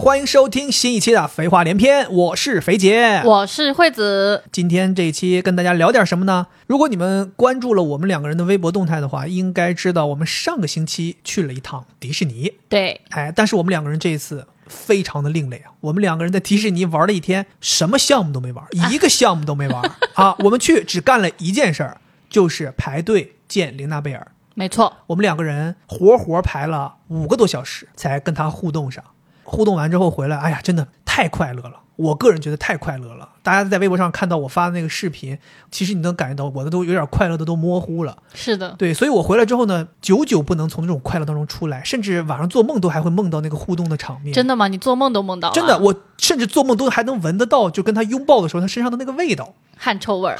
欢迎收听新一期的《肥话连篇》，我是肥姐。我是惠子，今天这一期跟大家聊点什么呢？如果你们关注了我们两个人的微博动态的话，应该知道我们上个星期去了一趟迪士尼。对，哎，但是我们两个人这一次非常的另类啊！我们两个人在迪士尼玩了一天，什么项目都没玩，一个项目都没玩啊！我们去只干了一件事儿，就是排队见琳娜贝尔。没错，我们两个人活活排了五个多小时才跟他互动上。互动完之后回来，哎呀，真的太快乐了！我个人觉得太快乐了。大家在微博上看到我发的那个视频，其实你能感觉到我的都有点快乐的都模糊了。是的，对，所以我回来之后呢，久久不能从这种快乐当中出来，甚至晚上做梦都还会梦到那个互动的场面。真的吗？你做梦都梦到？真的，我甚至做梦都还能闻得到，就跟他拥抱的时候，他身上的那个味道。汗臭味儿。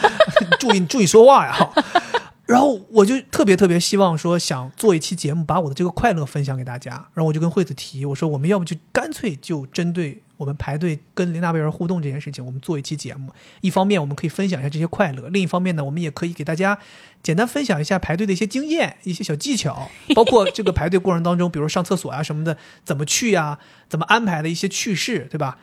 注意注意说话呀！然后我就特别特别希望说，想做一期节目，把我的这个快乐分享给大家。然后我就跟惠子提，我说我们要不就干脆就针对我们排队跟林大贝尔互动这件事情，我们做一期节目。一方面我们可以分享一下这些快乐，另一方面呢，我们也可以给大家简单分享一下排队的一些经验、一些小技巧，包括这个排队过程当中，比如上厕所啊什么的，怎么去呀，怎么安排的一些趣事，对吧？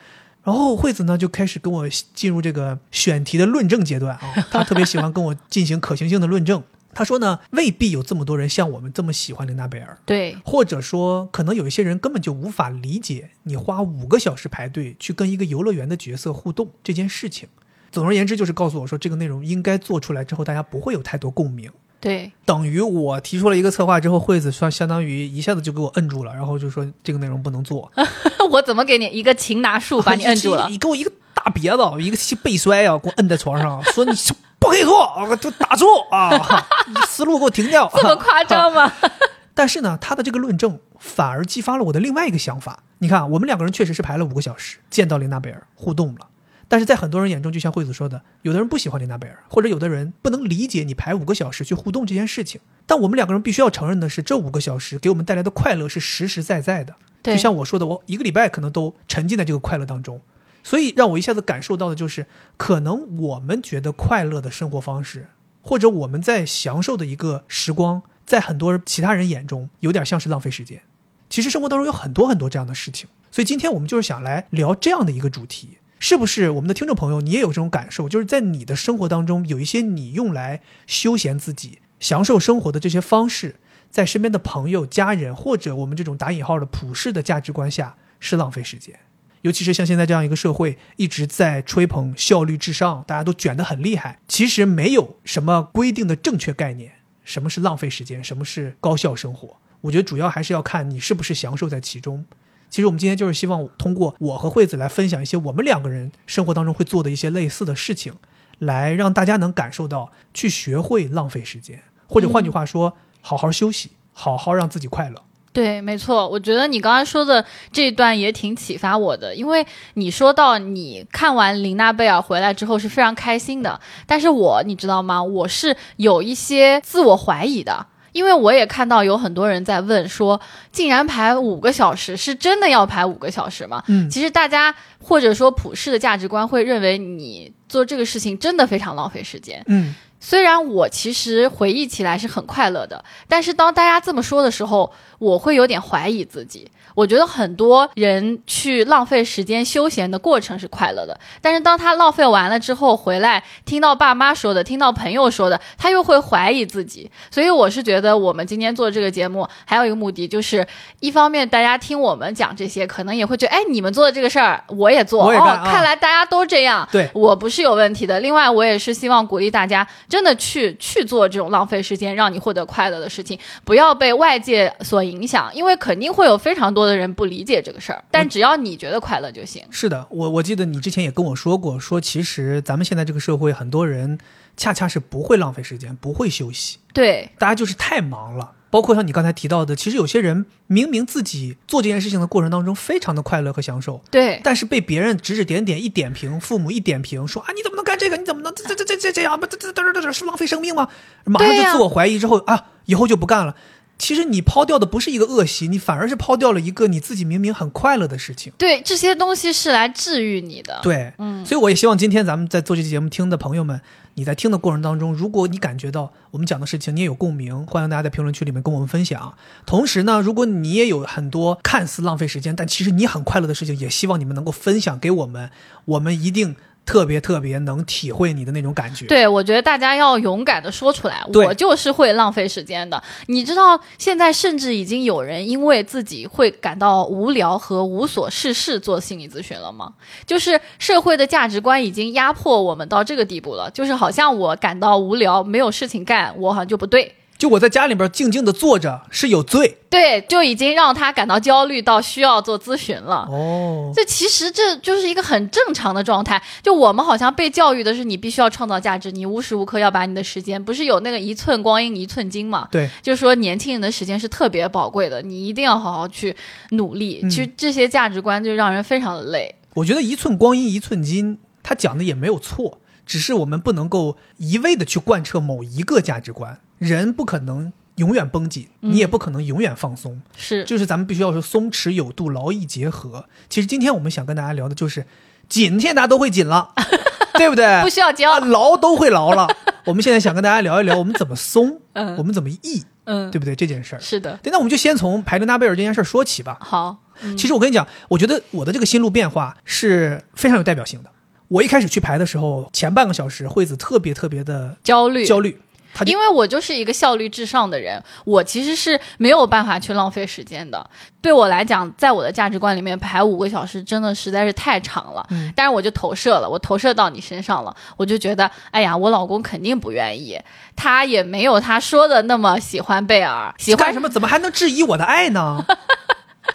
然后惠子呢就开始跟我进入这个选题的论证阶段啊，她特别喜欢跟我进行可行性的论证。他说呢，未必有这么多人像我们这么喜欢琳娜贝尔，对，或者说可能有一些人根本就无法理解你花五个小时排队去跟一个游乐园的角色互动这件事情。总而言之，就是告诉我说，这个内容应该做出来之后，大家不会有太多共鸣。对，等于我提出了一个策划之后，惠子算相当于一下子就给我摁住了，然后就说这个内容不能做。我怎么给你一个擒拿术把你摁住了？你给我一个大别子，一个背摔啊，给我摁在床上，说你。不可以做啊！就打住啊！思路给我停掉。这么夸张吗？但是呢，他的这个论证反而激发了我的另外一个想法。你看，我们两个人确实是排了五个小时见到琳娜贝尔互动了，但是在很多人眼中，就像惠子说的，有的人不喜欢琳娜贝尔，或者有的人不能理解你排五个小时去互动这件事情。但我们两个人必须要承认的是，这五个小时给我们带来的快乐是实实在在的。就像我说的，我一个礼拜可能都沉浸在这个快乐当中。所以让我一下子感受到的就是，可能我们觉得快乐的生活方式，或者我们在享受的一个时光，在很多其他人眼中有点像是浪费时间。其实生活当中有很多很多这样的事情。所以今天我们就是想来聊这样的一个主题，是不是我们的听众朋友你也有这种感受？就是在你的生活当中有一些你用来休闲自己、享受生活的这些方式，在身边的朋友、家人或者我们这种打引号的普世的价值观下是浪费时间。尤其是像现在这样一个社会，一直在吹捧效率至上，大家都卷得很厉害。其实没有什么规定的正确概念，什么是浪费时间，什么是高效生活。我觉得主要还是要看你是不是享受在其中。其实我们今天就是希望通过我和惠子来分享一些我们两个人生活当中会做的一些类似的事情，来让大家能感受到去学会浪费时间，或者换句话说，好好休息，好好让自己快乐。对，没错，我觉得你刚才说的这一段也挺启发我的，因为你说到你看完琳娜贝尔回来之后是非常开心的，但是我你知道吗？我是有一些自我怀疑的，因为我也看到有很多人在问说，竟然排五个小时，是真的要排五个小时吗？嗯，其实大家或者说普世的价值观会认为你做这个事情真的非常浪费时间。嗯。虽然我其实回忆起来是很快乐的，但是当大家这么说的时候，我会有点怀疑自己。我觉得很多人去浪费时间休闲的过程是快乐的，但是当他浪费完了之后回来，听到爸妈说的，听到朋友说的，他又会怀疑自己。所以我是觉得我们今天做这个节目还有一个目的，就是一方面大家听我们讲这些，可能也会觉得，哎，你们做的这个事儿我也做，哦，看来大家都这样，对我不是有问题的。另外，我也是希望鼓励大家真的去去做这种浪费时间让你获得快乐的事情，不要被外界所影响，因为肯定会有非常多。的人不理解这个事儿，但只要你觉得快乐就行。是的，我我记得你之前也跟我说过，说其实咱们现在这个社会，很多人恰恰是不会浪费时间，不会休息。对，大家就是太忙了。包括像你刚才提到的，其实有些人明明自己做这件事情的过程当中非常的快乐和享受，对，但是被别人指指点点一点评，父母一点评说啊你怎么能干这个？你怎么能这这这这这样？不这这这这这是浪费生命吗？马上就自我怀疑之后啊，以后就不干了。其实你抛掉的不是一个恶习，你反而是抛掉了一个你自己明明很快乐的事情。对，这些东西是来治愈你的。，对，嗯，所以我也希望今天咱们在做这期节目听的朋友们，你在听的过程当中，如果你感觉到我们讲的事情你也有共鸣，欢迎大家在评论区里面跟我们分享。同时呢，如果你也有很多看似浪费时间，但其实你很快乐的事情，也希望你们能够分享给我们，我们一定特别特别能体会你的那种感觉。对，我觉得大家要勇敢的说出来，我就是会浪费时间的。你知道，现在甚至已经有人因为自己会感到无聊和无所事事做心理咨询了吗？就是社会的价值观已经压迫我们到这个地步了，就是好像我感到无聊，没有事情干，我好像就不对。就我在家里边静静的坐着是有罪对，就已经让他感到焦虑到需要做咨询了。哦。这其实这就是一个很正常的状态。就我们好像被教育的是，你必须要创造价值，你无时无刻要把你的时间，不是有那个一寸光阴一寸金嘛？对，就是说年轻人的时间是特别宝贵的，你一定要好好去努力。嗯其实这些价值观就让人非常的累。我觉得一寸光阴一寸金，他讲的也没有错，只是我们不能够一味的去贯彻某一个价值观。人不可能永远绷紧，你也不可能永远放松，是，就是咱们必须要说松弛有度，劳逸结合。其实今天我们想跟大家聊的就是紧，现在大家都会紧了，对不对？不需要教啊，。劳都会劳了。我们现在想跟大家聊一聊，我们怎么松，嗯我们怎么逸，嗯，对不对？这件事儿。是的。对，那我们就先从排伦纳贝尔这件事儿说起吧。好，嗯其实我跟你讲，我觉得我的这个心路变化是非常有代表性的。我一开始去排的时候，前半个小时惠子特别特别的焦虑，焦虑，他因为我就是一个效率至上的人，我其实是没有办法去浪费时间的。对我来讲，在我的价值观里面，排五个小时真的实在是太长了。嗯但是我就投射了，我投射到你身上了，我就觉得，哎呀，我老公肯定不愿意，他也没有他说的那么喜欢贝尔，喜欢什么？怎么还能质疑我的爱呢？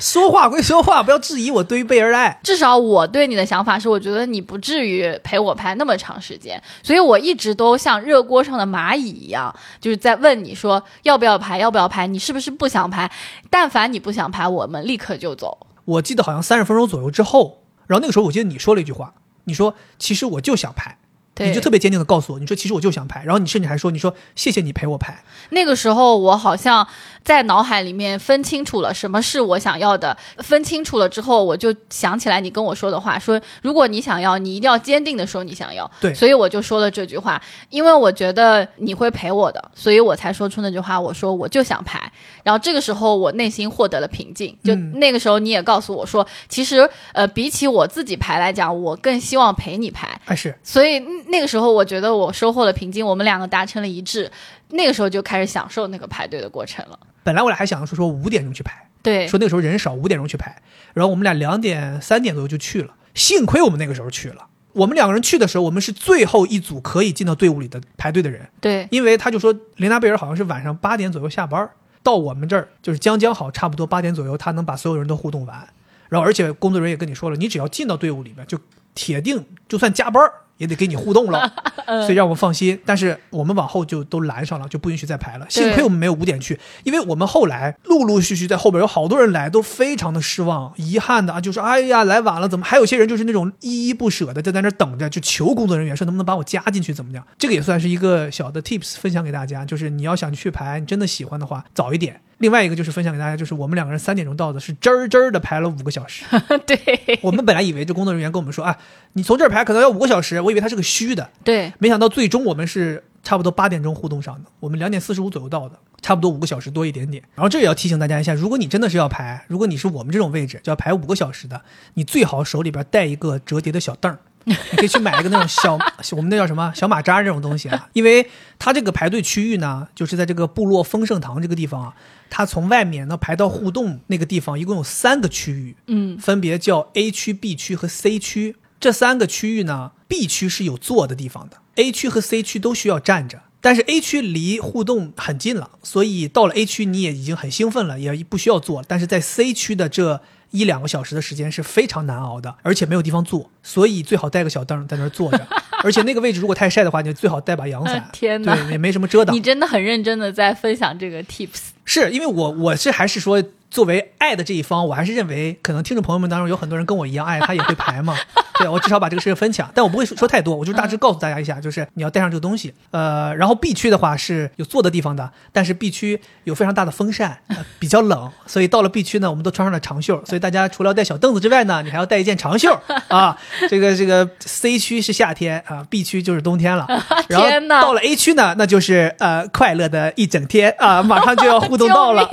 说话归说话，不要质疑我对于贝尔的爱。至少我对你的想法是，我觉得你不至于陪我拍那么长时间，所以我一直都像热锅上的蚂蚁一样，就是在问你说要不要拍，要不要拍，你是不是不想拍？但凡你不想拍，我们立刻就走。我记得好像三十分钟左右之后，然后那个时候我记得你说了一句话，你说其实我就想拍，你就特别坚定的告诉我，你说其实我就想拍，然后你甚至还说你说谢谢你陪我拍，那个时候，我好像在脑海里面分清楚了什么是我想要的。分清楚了之后，我就想起来你跟我说的话，说如果你想要，你一定要坚定的说你想要。对所以我就说了这句话，因为我觉得你会陪我的，所以我才说出那句话。我说我就想排，然后这个时候我内心获得了平静。就嗯那个时候你也告诉我说，其实呃，比起我自己排来讲，我更希望陪你排。哎是，所以嗯那个时候，我觉得我收获了平静，我们两个达成了一致。那个时候就开始享受那个排队的过程了。本来我俩还想说说五点钟去排，对，说那个时候人少，五点钟去排，然后我们俩两点三点左右就去了，幸亏我们那个时候去了。我们两个人去的时候，我们是最后一组可以进到队伍里的排队的人，对，因为他就说琳达贝尔好像是晚上八点左右下班，到我们这儿就是将将好，差不多八点左右，他能把所有人都互动完。然后而且工作人员也跟你说了，你只要进到队伍里面，就铁定就算加班也得给你互动了，所以让我们放心。但是我们往后就都拦上了，就不允许再排了。幸亏我们没有五点去，因为我们后来陆陆续续在后边有好多人来，都非常的失望、遗憾的啊，就是哎呀来晚了，怎么还有些人就是那种依依不舍的，就在那等着，就求工作人员说能不能把我加进去，怎么样？这个也算是一个小的 tips 分享给大家，就是你要想去排，你真的喜欢的话，早一点。另外一个就是分享给大家，就是我们两个人三点钟到的，是真儿真儿的排了五个小时。对，我们本来以为这工作人员跟我们说，啊，你从这儿排可能要五个小时，我以为他是个虚的，对，没想到最终我们是差不多八点钟互动上的，我们两点四十五左右到的，差不多五个小时多一点点。然后这也要提醒大家一下，如果你真的是要排，如果你是我们这种位置就要排五个小时的，你最好手里边带一个折叠的小凳儿。你可以去买一个那种小，我们那叫什么小马扎这种东西啊，因为它这个排队区域呢，就是在这个部落丰盛堂这个地方啊，它从外面呢排到互动那个地方，一共有三个区域，嗯，分别叫 A 区、B 区和 C 区。这三个区域呢，B 区是有坐的地方的，A 区和 C 区都需要站着。但是 A 区离互动很近了，所以到了 A 区你也已经很兴奋了，也不需要坐。但是在 C 区的这一两个小时的时间是非常难熬的，而且没有地方坐，所以最好带个小凳在那儿坐着。而且那个位置如果太晒的话，你最好带把阳伞。天哪对，也没什么遮挡你。真的很认真的在分享这个 tips。是因为我我是还是说作为爱的这一方，我还是认为可能听众朋友们当中有很多人跟我一样爱，他也会排嘛。对我至少把这个事情分享，但我不会说说太多，我就大致告诉大家一下，就是你要带上这个东西。呃，然后 B 区的话是有坐的地方的，但是 B 区有非常大的风扇，呃 比较冷，所以到了 B 区呢，我们都穿上了长袖，所以大家除了要带小凳子之外呢，你还要带一件长袖啊。这个这个 C 区是夏天啊，B 区就是冬天了。然后天哪到了 A 区呢，那就是呃快乐的一整天啊，马上就要互动到了。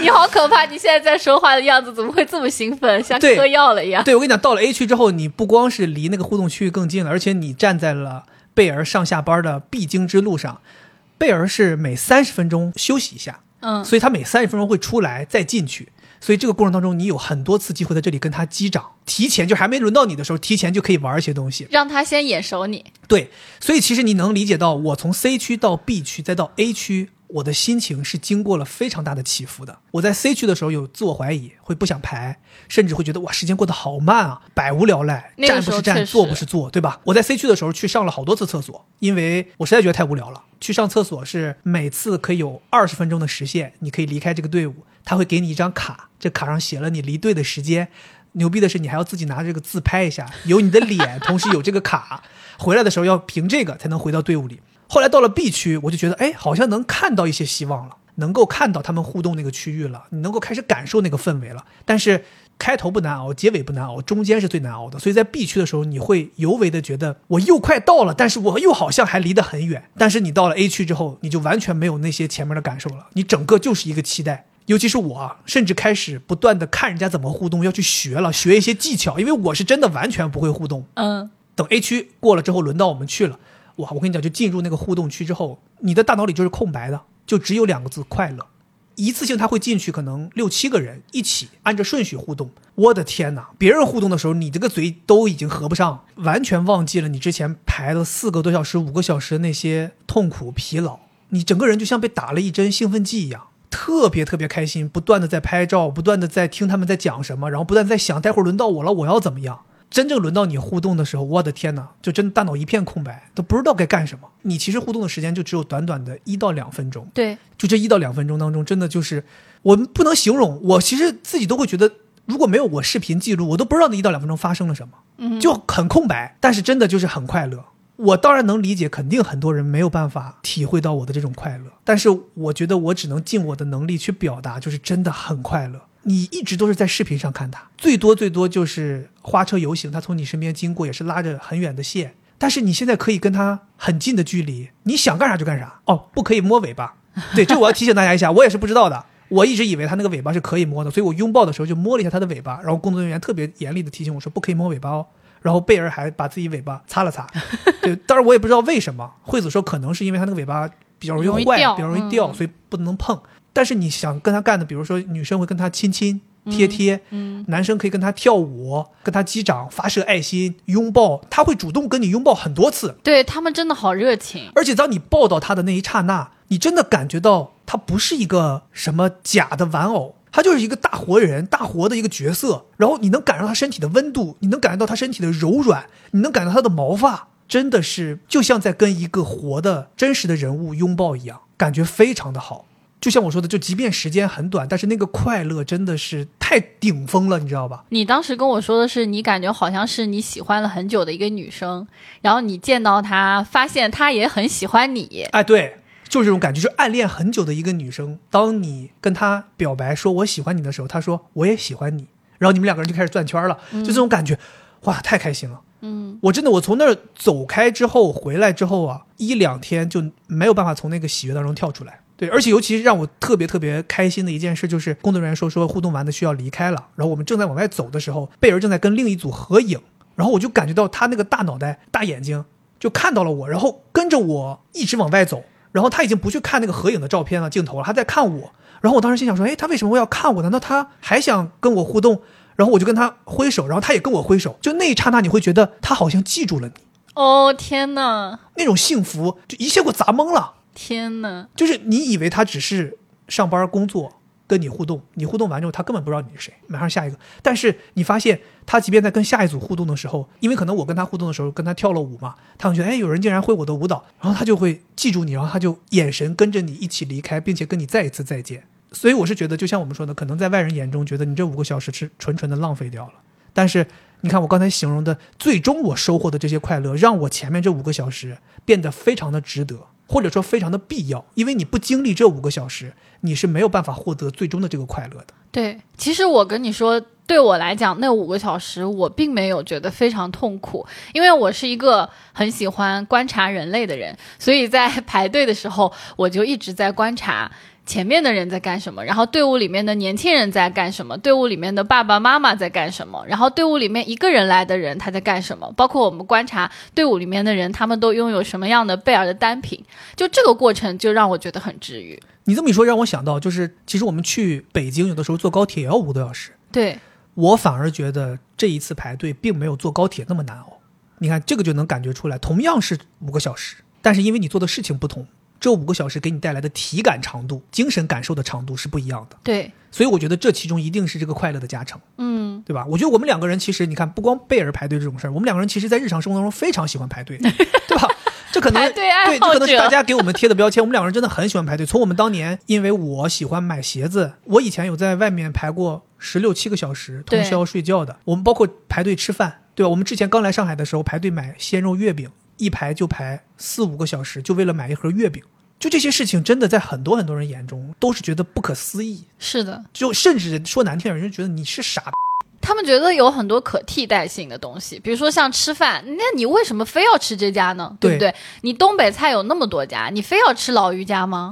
你好可怕！你现在在说话的样子怎么会这么兴奋，像对嗑药了一样？对，我跟你讲，到了 A 区之后，你不光是离那个互动区域更近了，而且你站在了贝儿上下班的必经之路上。贝儿是每三十分钟休息一下，嗯，所以他每三十分钟会出来再进去。所以这个过程当中，你有很多次机会在这里跟他击掌，提前就还没轮到你的时候，提前就可以玩一些东西。让他先眼熟你。对，所以其实你能理解到，我从 C 区到 B 区再到 A 区，我的心情是经过了非常大的起伏的。我在 C 区的时候有自我怀疑，会不想排，甚至会觉得哇，时间过得好慢啊，百无聊赖，那个站不是站，坐不是坐，对吧？我在 C 区的时候去上了好多次厕所，因为我实在觉得太无聊了。去上厕所是每次可以有二十分钟的时限，你可以离开这个队伍，他会给你一张卡，这卡上写了你离队的时间。牛逼的是，你还要自己拿这个自拍一下，有你的脸，同时有这个卡。回来的时候要凭这个才能回到队伍里。后来到了 B 区，我就觉得，哎，好像能看到一些希望了，能够看到他们互动那个区域了，你能够开始感受那个氛围了。但是开头不难熬，结尾不难熬，中间是最难熬的。所以在 B 区的时候，你会尤为的觉得我又快到了，但是我又好像还离得很远。但是你到了 A 区之后，你就完全没有那些前面的感受了，你整个就是一个期待。尤其是我啊，甚至开始不断的看人家怎么互动，要去学了，学一些技巧，因为我是真的完全不会互动。嗯，等 A 区过了之后，轮到我们去了，哇！我跟你讲，就进入那个互动区之后，你的大脑里就是空白的，就只有两个字：快乐。一次性他会进去，可能六七个人一起按着顺序互动。我的天哪！别人互动的时候，你这个嘴都已经合不上，完全忘记了你之前排了四个多小时、五个小时的那些痛苦、疲劳，你整个人就像被打了一针兴奋剂一样。特别特别开心，不断的在拍照，不断的在听他们在讲什么，然后不断在想，待会儿轮到我了，我要怎么样？真正轮到你互动的时候，我的天哪，就真的大脑一片空白，都不知道该干什么。你其实互动的时间就只有短短的一到两分钟，对，就这一到两分钟当中，真的就是我们不能形容。我其实自己都会觉得，如果没有我视频记录，我都不知道那一到两分钟发生了什么，嗯，就很空白。但是真的就是很快乐。我当然能理解，肯定很多人没有办法体会到我的这种快乐，但是我觉得我只能尽我的能力去表达，就是真的很快乐。你一直都是在视频上看他，最多最多就是花车游行，他从你身边经过也是拉着很远的线，但是你现在可以跟他很近的距离，你想干啥就干啥。哦，不可以摸尾巴，对，这我要提醒大家一下，我也是不知道的。我一直以为他那个尾巴是可以摸的，所以我拥抱的时候就摸了一下他的尾巴，然后工作人员特别严厉的提醒我说不可以摸尾巴哦。然后贝尔还把自己尾巴擦了擦，对，当然我也不知道为什么。惠子说可能是因为他那个尾巴比较容易坏，易比较容易掉，嗯所以不能碰。但是你想跟他干的，比如说女生会跟他亲亲贴贴，嗯，男生可以跟他跳舞、跟他击掌、发射爱心、拥抱，他会主动跟你拥抱很多次。对他们真的好热情。而且当你抱到他的那一刹那，你真的感觉到他不是一个什么假的玩偶，他就是一个大活人、大活的一个角色。然后你能感受到他身体的温度，你能感觉到他身体的柔软，你能感觉到他的毛发，真的是就像在跟一个活的真实的人物拥抱一样，感觉非常的好。就像我说的，就即便时间很短，但是那个快乐真的是太顶峰了，你知道吧？你当时跟我说的是，你感觉好像是你喜欢了很久的一个女生，然后你见到她，发现她也很喜欢你。哎，对，就是这种感觉，就是暗恋很久的一个女生，当你跟她表白说我喜欢你的时候，她说我也喜欢你，然后你们两个人就开始转圈了，就这种感觉，哇，太开心了。嗯，我真的，我从那儿走开之后回来之后啊，一两天就没有办法从那个喜悦当中跳出来。对，而且尤其是让我特别特别开心的一件事，就是工作人员说说互动完的需要离开了，然后我们正在往外走的时候，贝儿正在跟另一组合影，然后我就感觉到他那个大脑袋、大眼睛就看到了我，然后跟着我一直往外走，然后他已经不去看那个合影的照片了镜头了，他在看我，然后我当时心想说，哎，他为什么会要看我？难道他还想跟我互动？然后我就跟他挥手，然后他也跟我挥手，就那一刹那，你会觉得他好像记住了你，哦天呐，那种幸福就一下给我砸懵了。天呐，就是你以为他只是上班工作跟你互动，你互动完之后他根本不知道你是谁，马上下一个。但是你发现他即便在跟下一组互动的时候，因为可能我跟他互动的时候跟他跳了舞嘛，他会觉得哎有人竟然会我的舞蹈，然后他就会记住你，然后他就眼神跟着你一起离开，并且跟你再一次再见。所以我是觉得，就像我们说的，可能在外人眼中觉得你这五个小时是纯纯的浪费掉了。但是你看我刚才形容的，最终我收获的这些快乐，让我前面这五个小时变得非常的值得，或者说非常的必要。因为你不经历这五个小时，你是没有办法获得最终的这个快乐的。对，其实我跟你说，对我来讲，那五个小时我并没有觉得非常痛苦，因为我是一个很喜欢观察人类的人，所以在 排队的时候，我就一直在观察前面的人在干什么，然后队伍里面的年轻人在干什么，队伍里面的爸爸妈妈在干什么，然后队伍里面一个人来的人他在干什么，包括我们观察队伍里面的人，他们都拥有什么样的贝尔的单品，就这个过程就让我觉得很治愈。你这么一说，让我想到，就是其实我们去北京，有的时候坐高铁也要五个多小时。对，我反而觉得这一次排队并没有坐高铁那么难熬。你看，这个就能感觉出来，同样是五个小时，但是因为你做的事情不同，这五个小时给你带来的体感长度、精神感受的长度是不一样的。对，所以我觉得这其中一定是这个快乐的加成，嗯，对吧？我觉得我们两个人其实，你看，不光贝尔排队这种事儿，我们两个人其实在日常生活当中非常喜欢排队，对吧？这可能对，这可能是大家给我们贴的标签。我们两个人真的很喜欢排队。从我们当年，因为我喜欢买鞋子，我以前有在外面排过十六七个小时通宵睡觉的。我们包括排队吃饭，对吧？我们之前刚来上海的时候，排队买鲜肉月饼，一排就排四五个小时，就为了买一盒月饼。就这些事情，真的在很多很多人眼中都是觉得不可思议。是的，就甚至说难听点，人就觉得你是傻逼。他们觉得有很多可替代性的东西，比如说像吃饭，那你为什么非要吃这家呢？对不对？你东北菜有那么多家，你非要吃老于家吗？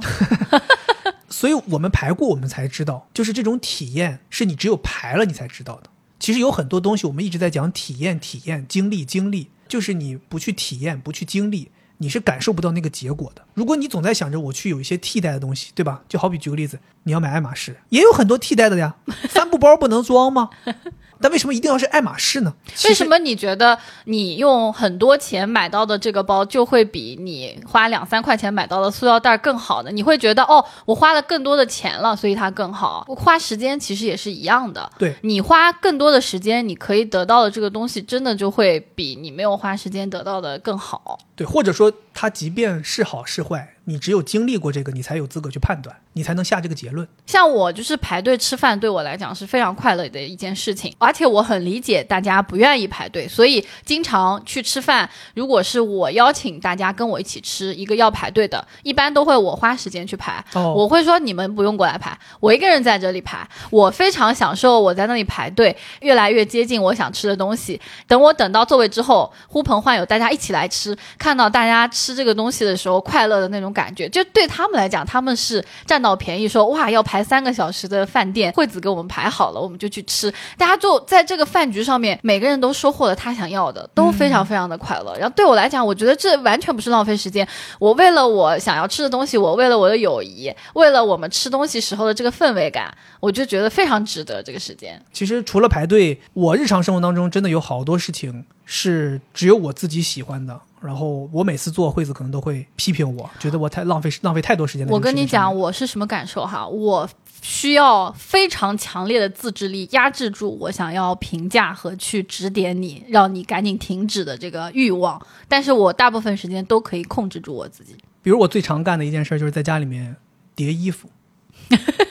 所以我们排过，我们才知道，就是这种体验是你只有排了你才知道的。其实有很多东西，我们一直在讲体验、体验、经历、经历，就是你不去体验、不去经历，你是感受不到那个结果的。如果你总在想着我去有一些替代的东西，对吧？就好比举个例子，你要买爱马仕，也有很多替代的呀。帆布包不能装吗？但为什么一定要是爱马仕呢？为什么你觉得你用很多钱买到的这个包就会比你花两三块钱买到的塑料袋更好呢？你会觉得哦，我花了更多的钱了，所以它更好。我花时间其实也是一样的。对你花更多的时间，你可以得到的这个东西，真的就会比你没有花时间得到的更好。对，或者说它即便是好是坏，你只有经历过这个，你才有资格去判断，你才能下这个结论。像我就是排队吃饭，对我来讲是非常快乐的一件事情，而且我很理解大家不愿意排队，所以经常去吃饭。如果是我邀请大家跟我一起吃一个要排队的，一般都会我花时间去排。哦我会说你们不用过来排，我一个人在这里排，我非常享受我在那里排队，越来越接近我想吃的东西。等我等到座位之后，呼朋唤友，大家一起来吃，看到大家吃这个东西的时候快乐的那种感觉，就对他们来讲，他们是占到便宜说，哇要排三个小时的饭店，惠子给我们排好了，我们就去吃。大家就在这个饭局上面，每个人都收获了他想要的，都非常非常的快乐。然后对我来讲，我觉得这完全不是浪费时间。我为了我想要吃的东西，我为了我的友谊，为了我们吃东西时候的这个氛围感，我就觉得非常值得这个时间。其实除了排队，我日常生活当中真的有好多事情是只有我自己喜欢的。然后我每次做，惠子可能都会批评我，觉得我太浪费浪费太多时间我跟你讲，我是什么感受哈？我需要非常强烈的自制力压制住我想要评价和去指点你，让你赶紧停止的这个欲望。但是我大部分时间都可以控制住我自己。比如我最常干的一件事儿就是在家里面叠衣服，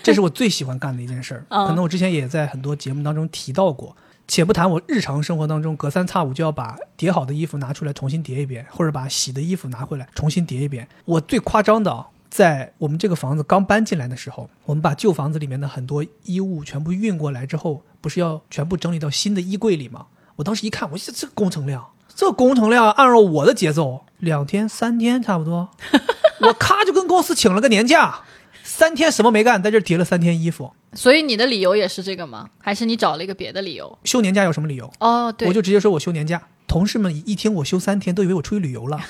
这是我最喜欢干的一件事儿。嗯可能我之前也在很多节目当中提到过。且不谈我日常生活当中隔三差五就要把叠好的衣服拿出来重新叠一遍，或者把洗的衣服拿回来重新叠一遍。我最夸张的，在我们这个房子刚搬进来的时候，我们把旧房子里面的很多衣物全部运过来之后，不是要全部整理到新的衣柜里吗？我当时一看，我这这工程量，这工程量按照我的节奏，两天三天差不多，我咔就跟公司请了个年假，三天什么没干，在这儿叠了三天衣服。所以你的理由也是这个吗？还是你找了一个别的理由？休年假有什么理由？哦，对我，就直接说我休年假。同事们一听我休三天，都以为我出去旅游了。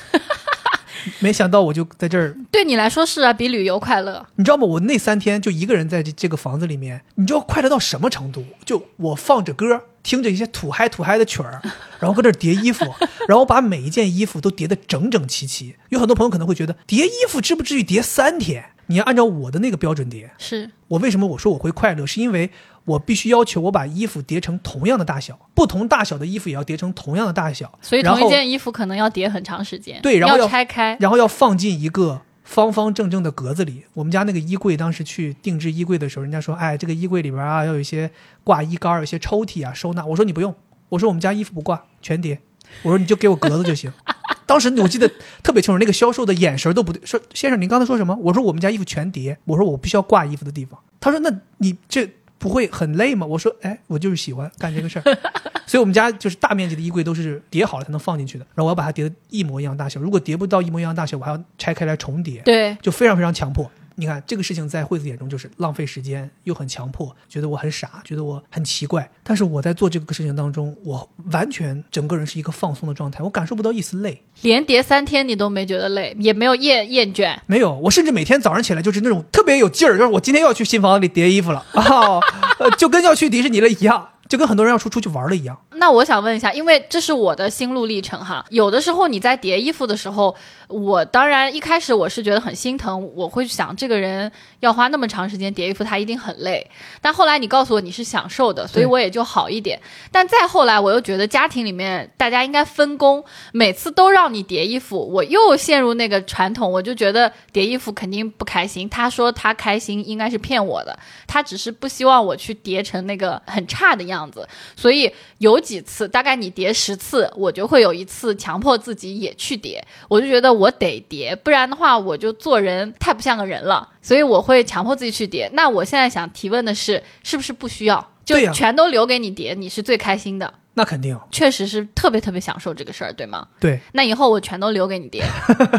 没想到我就在这儿，对你来说是啊，比旅游快乐。你知道吗？我那三天就一个人在这这个房子里面，你知道快乐到什么程度？就我放着歌，听着一些土嗨土嗨的曲儿，然后搁这儿叠衣服，然后把每一件衣服都叠得整整齐齐。有很多朋友可能会觉得叠衣服至不至于叠三天？你要按照我的那个标准叠。是，我为什么我说我会快乐？是因为我必须要求我把衣服叠成同样的大小，不同大小的衣服也要叠成同样的大小，所以同一件衣服可能要叠很长时间，对然后要要拆开。然后要放进一个方方正正的格子里。我们家那个衣柜，当时去定制衣柜的时候，人家说，哎，这个衣柜里边啊，要有一些挂衣杆，有些抽屉啊，收纳。我说你不用，我说我们家衣服不挂，全叠。我说你就给我格子就行。当时我记得特别清楚，那个销售的眼神都不对，说先生您刚才说什么？我说我们家衣服全叠。我说我不需要挂衣服的地方。他说那你这不会很累吗？我说哎，我就是喜欢干这个事儿。所以我们家就是大面积的衣柜都是叠好了才能放进去的，然后我要把它叠的一模一样大小。如果叠不到一模一样大小，我还要拆开来重叠。对，就非常非常强迫。你看这个事情在惠子眼中就是浪费时间，又很强迫，觉得我很傻，觉得我很奇怪。但是我在做这个事情当中，我完全整个人是一个放松的状态，我感受不到一丝累。连叠三天你都没觉得累，也没有厌厌倦。没有，我甚至每天早上起来就是那种特别有劲儿，就是我今天又要去新房子里叠衣服了啊，呃，就跟要去迪士尼了一样。就跟很多人要出出去玩了一样。那我想问一下，因为这是我的心路历程哈。有的时候你在叠衣服的时候，我当然一开始我是觉得很心疼，我会想这个人要花那么长时间叠衣服，他一定很累。但后来你告诉我你是享受的，所以我也就好一点。但再后来我又觉得家庭里面大家应该分工，每次都让你叠衣服，我又陷入那个传统，我就觉得叠衣服肯定不开心。他说他开心应该是骗我的，他只是不希望我去叠成那个很差的样。子，所以有几次，大概你叠十次，我就会有一次强迫自己也去叠，我就觉得我得叠，不然的话我就做人太不像个人了，所以我会强迫自己去叠。那我现在想提问的是，是不是不需要，就全都留给你叠，你是最开心的？那肯定，确实是特别特别享受这个事儿，对吗？对。那以后我全都留给你叠，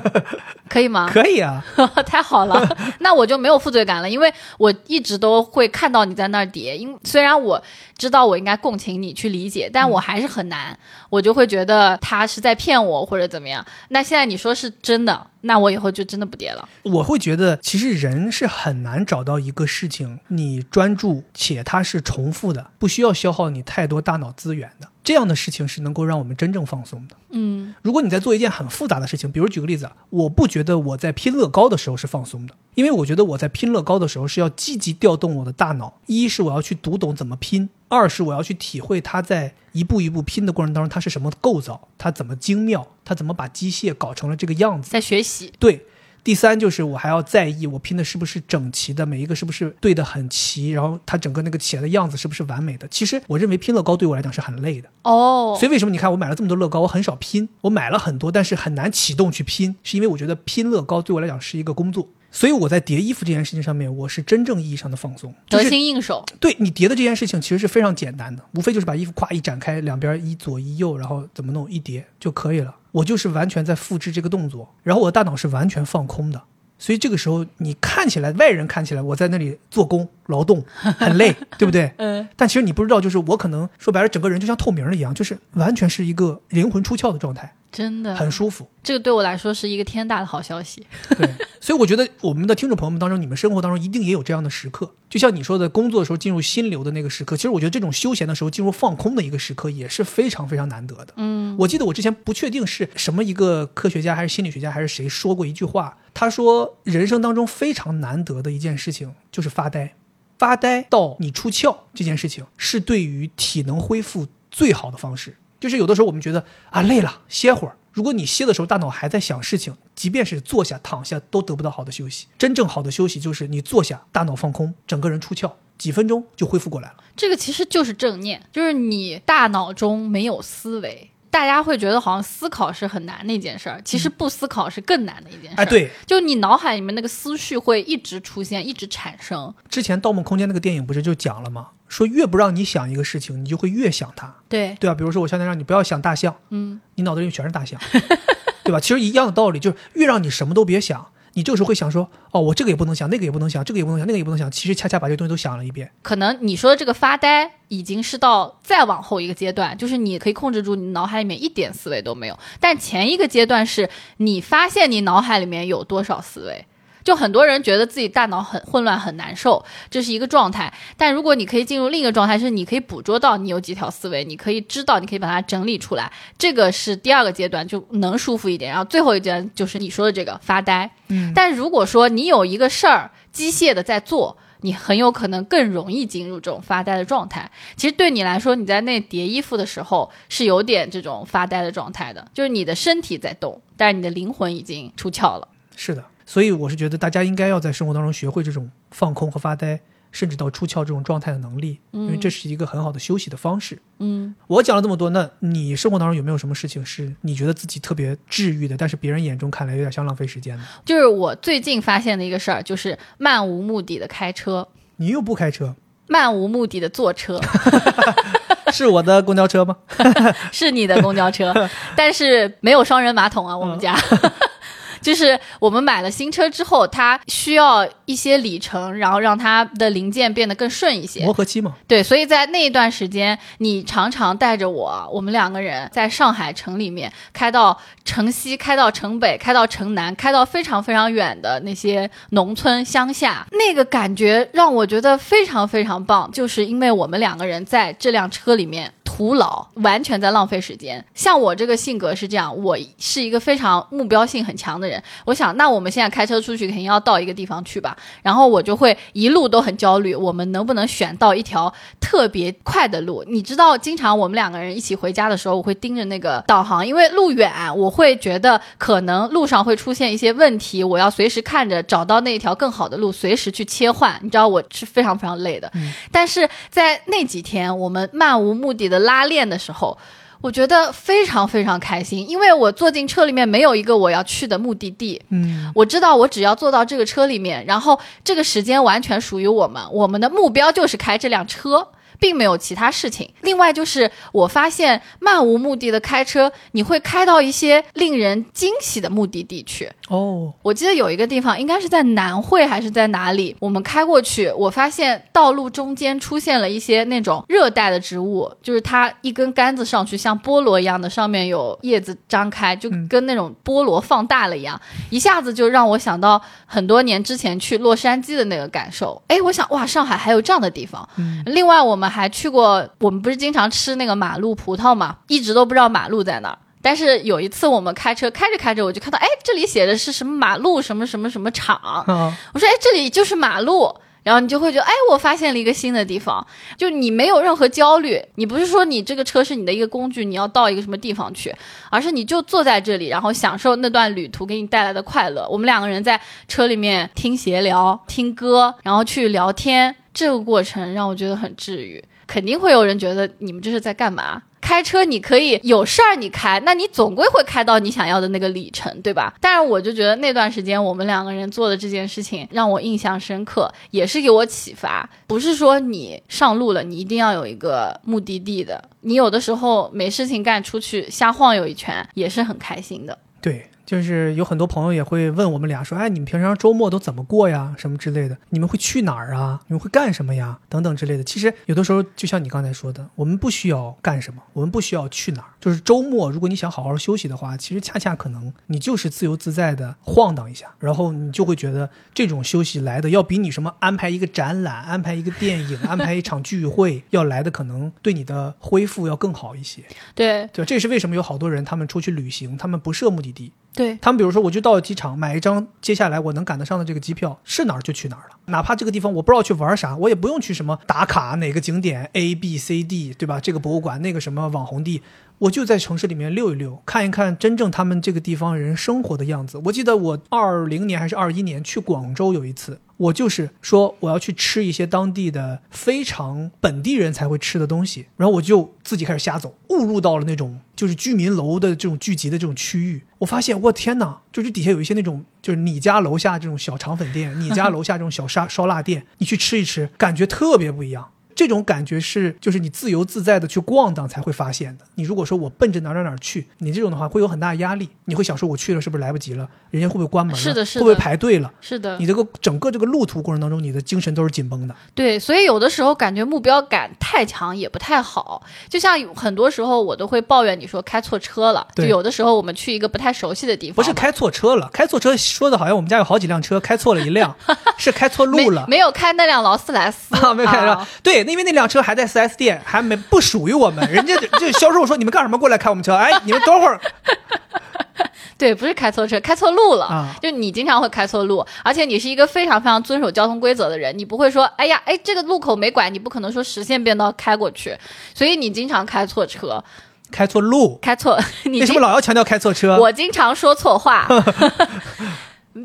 可以吗？可以啊，太好了，那我就没有负罪感了，因为我一直都会看到你在那儿叠，因虽然我知道我应该共情你去理解，但我还是很难，我就会觉得他是在骗我或者怎么样。那现在你说是真的。那我以后就真的不跌了。我会觉得，其实人是很难找到一个事情，你专注且它是重复的，不需要消耗你太多大脑资源的。这样的事情是能够让我们真正放松的。嗯，如果你在做一件很复杂的事情，比如举个例子啊，我不觉得我在拼乐高的时候是放松的，因为我觉得我在拼乐高的时候是要积极调动我的大脑，一是我要去读懂怎么拼，二是我要去体会它在一步一步拼的过程当中它是什么构造，它怎么精妙，它怎么把机械搞成了这个样子，在学习。对。第三就是我还要在意我拼的是不是整齐的，每一个是不是对的很齐，然后它整个那个起来的样子是不是完美的。其实我认为拼乐高对我来讲是很累的哦，所以为什么你看我买了这么多乐高，我很少拼，我买了很多，但是很难启动去拼，是因为我觉得拼乐高对我来讲是一个工作。所以我在叠衣服这件事情上面，我是真正意义上的放松，得心应手。对你叠的这件事情其实是非常简单的，无非就是把衣服咵一展开，两边一左一右，然后怎么弄一叠就可以了。我就是完全在复制这个动作，然后我的大脑是完全放空的。所以这个时候，你看起来外人看起来我在那里做工劳动很累，对不对？嗯。但其实你不知道，就是我可能说白了，整个人就像透明了一样，就是完全是一个灵魂出窍的状态。真的很舒服，这个对我来说是一个天大的好消息。对，所以我觉得我们的听众朋友们当中，你们生活当中一定也有这样的时刻，就像你说的，工作的时候进入心流的那个时刻。其实我觉得这种休闲的时候进入放空的一个时刻也是非常非常难得的。嗯，我记得我之前不确定是什么一个科学家还是心理学家还是谁说过一句话，他说人生当中非常难得的一件事情就是发呆，发呆到你出窍这件事情是对于体能恢复最好的方式。就是有的时候我们觉得啊累了，歇会儿。如果你歇的时候大脑还在想事情，即便是坐下、躺下都得不到好的休息。真正好的休息就是你坐下，大脑放空，整个人出窍，几分钟就恢复过来了。这个其实就是正念，就是你大脑中没有思维。大家会觉得好像思考是很难的一件事儿，其实不思考是更难的一件事。哎，对，就你脑海里面那个思绪会一直出现，一直产生。之前《盗梦空间》那个电影不是就讲了吗？说越不让你想一个事情，你就会越想它。对对啊，比如说我现在让你不要想大象，嗯，你脑子里全是大象，对吧？其实一样的道理，就是越让你什么都别想。你就是会想说，哦，我这个也不能想，那个也不能想，这个也不能想，那个也不能想。其实恰恰把这个东西都想了一遍。可能你说的这个发呆，已经是到再往后一个阶段，就是你可以控制住你脑海里面一点思维都没有。但前一个阶段是你发现你脑海里面有多少思维。就很多人觉得自己大脑很混乱很难受，这是一个状态。但如果你可以进入另一个状态，是你可以捕捉到你有几条思维，你可以知道，你可以把它整理出来，这个是第二个阶段，就能舒服一点。然后最后一阶段就是你说的这个发呆。嗯，但如果说你有一个事儿机械的在做，你很有可能更容易进入这种发呆的状态。其实对你来说，你在那叠衣服的时候是有点这种发呆的状态的，就是你的身体在动，但是你的灵魂已经出窍了。是的。所以我是觉得大家应该要在生活当中学会这种放空和发呆，甚至到出窍这种状态的能力，因为这是一个很好的休息的方式。嗯，我讲了这么多，那你生活当中有没有什么事情是你觉得自己特别治愈的，但是别人眼中看来有点像浪费时间的？就是我最近发现的一个事儿，就是漫无目的的开车，你又不开车，漫无目的的坐车，是我的公交车吗？是你的公交车，但是没有双人马桶啊，我们家。就是我们买了新车之后，它需要一些里程，然后让它的零件变得更顺一些。磨合期嘛，对，所以在那一段时间，你常常带着我，我们两个人在上海城里面开到城西，开到城北，开到城南，开到非常非常远的那些农村乡下，那个感觉让我觉得非常非常棒，就是因为我们两个人在这辆车里面。徒劳，完全在浪费时间。像我这个性格是这样，我是一个非常目标性很强的人。我想，那我们现在开车出去，肯定要到一个地方去吧。然后我就会一路都很焦虑，我们能不能选到一条特别快的路？你知道，经常我们两个人一起回家的时候，我会盯着那个导航，因为路远，我会觉得可能路上会出现一些问题，我要随时看着找到那一条更好的路，随时去切换。你知道，我是非常非常累的。但是在那几天，我们漫无目的的。拉练的时候，我觉得非常非常开心，因为我坐进车里面没有一个我要去的目的地。嗯，我知道我只要坐到这个车里面，然后这个时间完全属于我们，我们的目标就是开这辆车。并没有其他事情。另外就是，我发现漫无目的的开车，你会开到一些令人惊喜的目的地去。哦，我记得有一个地方，应该是在南汇还是在哪里？我们开过去，我发现道路中间出现了一些那种热带的植物，就是它一根杆子上去像菠萝一样的，上面有叶子张开，就跟那种菠萝放大了一样，一下子就让我想到很多年之前去洛杉矶的那个感受。哎，我想哇，上海还有这样的地方。另外我们。还去过，我们不是经常吃那个马路葡萄嘛，一直都不知道马路在哪儿。但是有一次我们开车开着开着，我就看到，哎，这里写的是什么马路什么什么什么厂。我说，哎，这里就是马路。然后你就会觉得，哎，我发现了一个新的地方。就你没有任何焦虑，你不是说你这个车是你的一个工具，你要到一个什么地方去，而是你就坐在这里，然后享受那段旅途给你带来的快乐。我们两个人在车里面听闲聊、听歌，然后去聊天。这个过程让我觉得很治愈，肯定会有人觉得你们这是在干嘛？开车你可以有事儿你开，那你总归会开到你想要的那个里程，对吧？但是我就觉得那段时间我们两个人做的这件事情让我印象深刻，也是给我启发。不是说你上路了，你一定要有一个目的地的，你有的时候没事情干，出去瞎晃悠一圈也是很开心的。对。就是有很多朋友也会问我们俩说，哎，你们平常周末都怎么过呀？什么之类的？你们会去哪儿啊？你们会干什么呀？等等之类的。其实有的时候就像你刚才说的，我们不需要干什么，我们不需要去哪儿。就是周末，如果你想好好休息的话，其实恰恰可能你就是自由自在的晃荡一下，然后你就会觉得这种休息来的要比你什么安排一个展览、安排一个电影、安排一场聚会要来的可能对你的恢复要更好一些。对对，这也是为什么有好多人他们出去旅行，他们不设目的地。对他们，比如说，我就到机场买一张接下来我能赶得上的这个机票，是哪儿就去哪儿了。哪怕这个地方我不知道去玩啥，我也不用去什么打卡哪个景点 A B C D，对吧？这个博物馆，那个什么网红地。我就在城市里面溜一溜，看一看真正他们这个地方人生活的样子。我记得我二零年还是二一年去广州有一次，我就是说我要去吃一些当地的非常本地人才会吃的东西，然后我就自己开始瞎走，误入到了那种就是居民楼的这种聚集的这种区域。我发现，我天哪，就是底下有一些那种就是你家楼下这种小肠粉店，你家楼下这种小烧烧腊店，你去吃一吃，感觉特别不一样。这种感觉是，就是你自由自在的去逛荡才会发现的。你如果说我奔着哪哪哪去，你这种的话会有很大压力。你会想说，我去了是不是来不及了？人家会不会关门了？是的，是的。会不会排队了？是的。你这个整个这个路途过程当中，你的精神都是紧绷的。对，所以有的时候感觉目标感太强也不太好。就像很多时候我都会抱怨你说开错车了。就有的时候我们去一个不太熟悉的地方，不是开错车了，开错车说的好像我们家有好几辆车，开错了一辆，是开错路了。没有开那辆劳斯莱斯 啊，没有开上。对，因为那辆车还在。4S 店还没不属于我们，人家这销售说你们干什么过来开我们车？哎，你们等会儿，对，不是开错车，开错路了啊！就你经常会开错路，而且你是一个非常非常遵守交通规则的人，你不会说哎呀，哎这个路口没拐，你不可能说实线变道开过去，所以你经常开错车，开错路，开错。你为什么老要强调开错车？我经常说错话。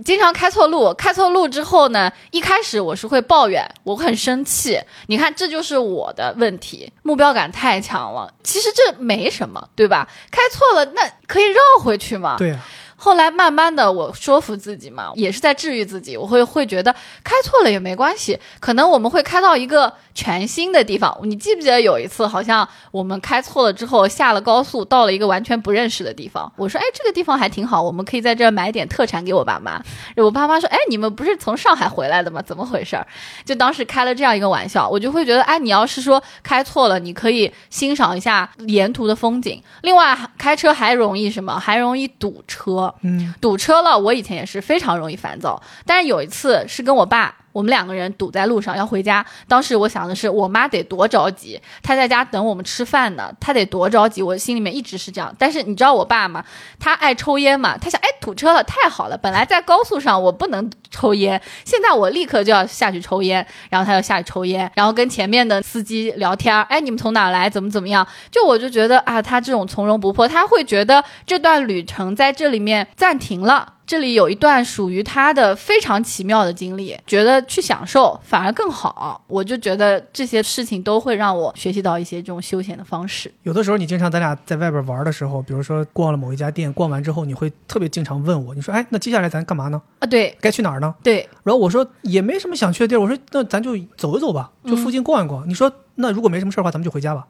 经常开错路，开错路之后呢，一开始我是会抱怨，我很生气。你看，这就是我的问题，目标感太强了。其实这没什么，对吧？开错了，那可以绕回去嘛。对呀、后来慢慢的，我说服自己嘛，也是在治愈自己。我会会觉得开错了也没关系，可能我们会开到一个全新的地方。你记不记得有一次，好像我们开错了之后下了高速，到了一个完全不认识的地方。我说，哎，这个地方还挺好，我们可以在这儿买点特产给我爸妈。我爸妈说，哎，你们不是从上海回来的吗？怎么回事？就当时开了这样一个玩笑，我就会觉得，哎，你要是说开错了，你可以欣赏一下沿途的风景。另外，开车还容易什么？还容易堵车。嗯，堵车了，我以前也是非常容易烦躁。但是有一次是跟我爸，我们两个人堵在路上要回家。当时我想的是，我妈得多着急，她在家等我们吃饭呢，她得多着急。我心里面一直是这样。但是你知道我爸吗？他爱抽烟嘛，他想，哎，堵车了，太好了。本来在高速上我不能抽烟，现在我立刻就要下去抽烟。然后他就下去抽烟，然后跟前面的司机聊天，哎，你们从哪来？怎么怎么样？就我就觉得啊，他这种从容不迫，他会觉得这段旅程在这里面暂停了。这里有一段属于他的非常奇妙的经历，觉得去享受反而更好。我就觉得这些事情都会让我学习到一些这种休闲的方式。有的时候你经常咱俩在外边玩的时候，比如说逛了某一家店，逛完之后你会特别经常问我，你说，哎，那接下来咱干嘛呢？啊，对该去哪儿呢？对，然后我说也没什么想去的地儿，我说那咱就走一走吧，就附近逛一逛。你说那如果没什么事儿的话，咱们就回家吧。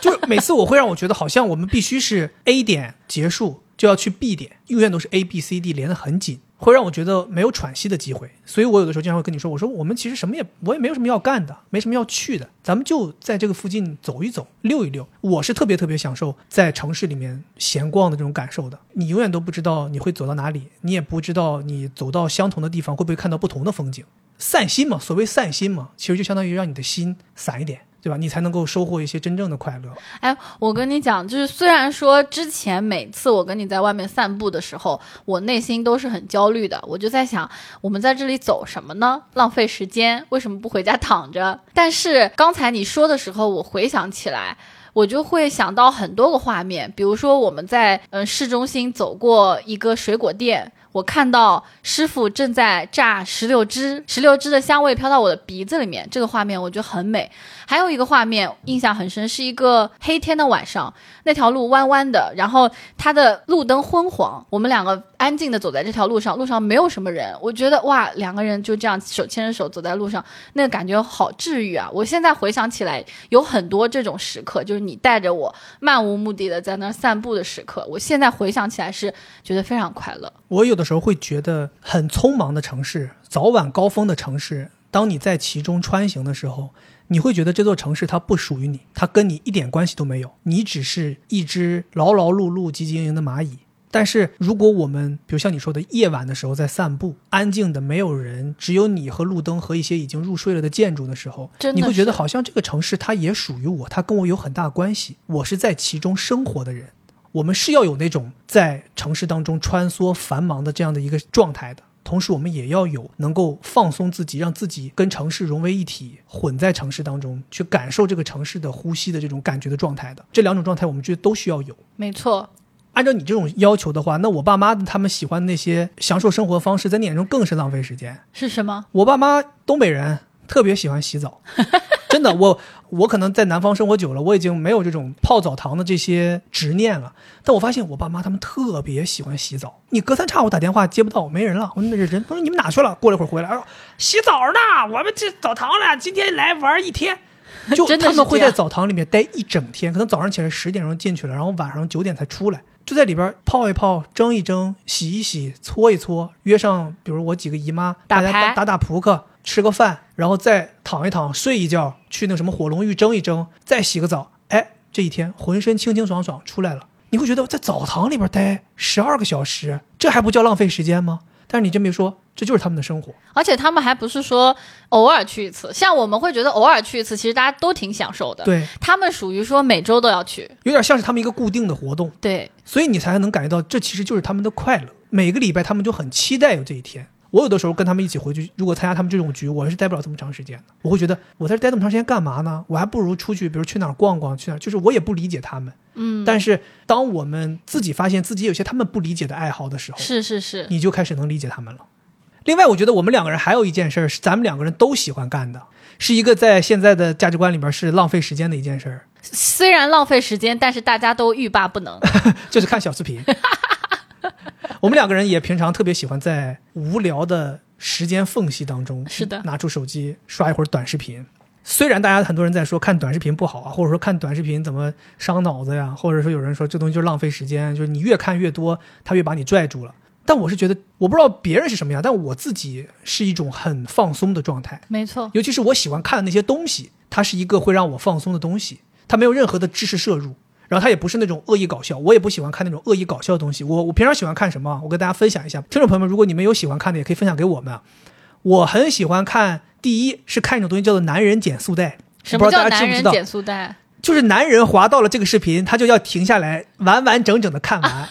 就是每次我会让我觉得好像我们必须是 A 点结束就要去 B 点，永远都是 A B C D 连得很紧，会让我觉得没有喘息的机会。所以我有的时候经常会跟你说，我说我们其实什么也我也没有什么要干的，没什么要去的，咱们就在这个附近走一走，溜一溜。我是特别特别享受在城市里面闲逛的这种感受的。你永远都不知道你会走到哪里，你也不知道你走到相同的地方会不会看到不同的风景。散心嘛，所谓散心嘛，其实就相当于让你的心散一点，对吧？你才能够收获一些真正的快乐。哎，我跟你讲，就是虽然说之前每次我跟你在外面散步的时候，我内心都是很焦虑的，我就在想，我们在这里走什么呢？浪费时间，为什么不回家躺着？但是刚才你说的时候，我回想起来。我就会想到很多个画面，比如说我们在嗯、市中心走过一个水果店，我看到师傅正在榨石榴汁，石榴汁的香味飘到我的鼻子里面，这个画面我觉得很美。还有一个画面印象很深，是一个黑天的晚上，那条路弯弯的，然后它的路灯昏黄，我们两个安静的走在这条路上，路上没有什么人，我觉得哇，两个人就这样手牵着手走在路上，那个感觉好治愈啊！我现在回想起来，有很多这种时刻，就是你带着我漫无目的的在那儿散步的时刻，我现在回想起来是觉得非常快乐。我有的时候会觉得很匆忙的城市，早晚高峰的城市，当你在其中穿行的时候，你会觉得这座城市它不属于你，它跟你一点关系都没有，你只是一只劳劳碌碌、汲汲营营的蚂蚁。但是如果我们，比如像你说的，夜晚的时候在散步，安静的没有人，只有你和路灯和一些已经入睡了的建筑的时候，你会觉得好像这个城市它也属于我，它跟我有很大关系，我是在其中生活的人。我们是要有那种在城市当中穿梭繁忙的这样的一个状态的，同时我们也要有能够放松自己，让自己跟城市融为一体，混在城市当中去感受这个城市的呼吸的这种感觉的状态的。这两种状态，我们觉得都需要有。没错，按照你这种要求的话，那我爸妈他们喜欢那些享受生活方式，在你眼中更是浪费时间。是什么？我爸妈东北人，特别喜欢洗澡，真的，我我可能在南方生活久了，我已经没有这种泡澡堂的这些执念了。但我发现我爸妈他们特别喜欢洗澡，你隔三差五打电话接不到，没人了，我说那人，他说你们哪去了？过了一会儿回来，说洗澡呢，我们这澡堂了，今天来玩一天。就他们会在澡堂里面待一整天，可能早上起来十点钟进去了，然后晚上九点才出来，就在里边泡一泡、蒸一蒸、洗一洗、搓一搓，约上比如我几个姨妈，大家打牌打打打扑克，吃个饭，然后再躺一躺、睡一觉，去那什么火龙浴蒸一蒸，再洗个澡，哎，这一天浑身清清爽爽出来了。你会觉得在澡堂里边待十二个小时，这还不叫浪费时间吗？但是你这么一说，这就是他们的生活。而且他们还不是说偶尔去一次，像我们会觉得偶尔去一次，其实大家都挺享受的。对，他们属于说每周都要去。有点像是他们一个固定的活动。对，所以你才能感觉到这其实就是他们的快乐。每个礼拜他们就很期待有这一天。我有的时候跟他们一起回去，如果参加他们这种局，我是待不了这么长时间的。我会觉得我在这待这么长时间干嘛呢？我还不如出去，比如去哪儿逛逛，去哪儿，就是我也不理解他们。嗯，但是当我们自己发现自己有些他们不理解的爱好的时候，是是是，你就开始能理解他们了。另外，我觉得我们两个人还有一件事儿是咱们两个人都喜欢干的，是一个在现在的价值观里边是浪费时间的一件事儿，虽然浪费时间，但是大家都欲罢不能。就是看小视频。我们两个人也平常特别喜欢在无聊的时间缝隙当中，是的拿出手机刷一会儿短视频。虽然大家很多人在说看短视频不好啊，或者说看短视频怎么伤脑子呀，或者说有人说这东西就是浪费时间，就是你越看越多，他越把你拽住了。但我是觉得，我不知道别人是什么样，但我自己是一种很放松的状态。没错，尤其是我喜欢看的那些东西，它是一个会让我放松的东西，它没有任何的知识摄入，然后他也不是那种恶意搞笑，我也不喜欢看那种恶意搞笑的东西。我我平常喜欢看什么？我跟大家分享一下，听众朋友们，如果你们有喜欢看的，也可以分享给我们啊。我很喜欢看，第一是看一种东西叫做男人减速带，什么不知道叫男人大家知不知道？减速带？就是男人滑到了这个视频，他就要停下来完完整整的看完，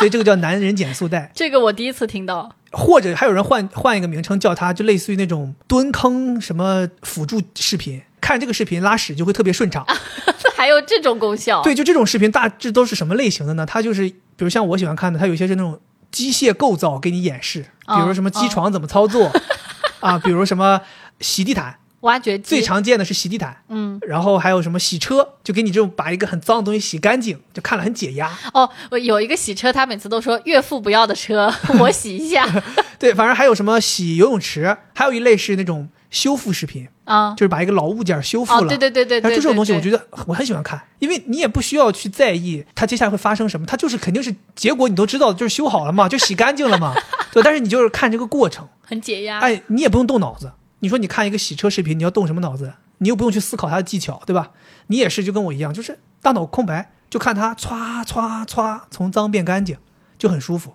所以这个叫男人减速带。这个我第一次听到。或者还有人换换一个名称叫它，就类似于那种蹲坑什么辅助视频，看这个视频拉屎就会特别顺畅。还有这种功效？对，就这种视频大致都是什么类型的呢？它就是，比如像我喜欢看的，它有些是那种机械构造给你演示，比如什么机床怎么操作，啊，比如什么洗地毯，挖掘机最常见的是洗地毯，嗯，然后还有什么洗车，就给你这种把一个很脏的东西洗干净，就看了很解压。哦，我有一个洗车，他每次都说岳父不要的车，我洗一下对，反正还有什么洗游泳池，还有一类是那种修复视频，啊。就是把一个老物件修复哦，了。对对对对对，但这种东西，我觉得我很喜欢看，因为你也不需要去在意它接下来会发生什么，它就是肯定是结果你都知道，就是修好了嘛，就洗干净了嘛，对。但是你就是看这个过程，很解压。哎，你也不用动脑子。你说你看一个洗车视频，你要动什么脑子？你又不用去思考它的技巧，对吧？你也是就跟我一样，就是大脑空白，就看它歘歘歘从脏变干净，就很舒服。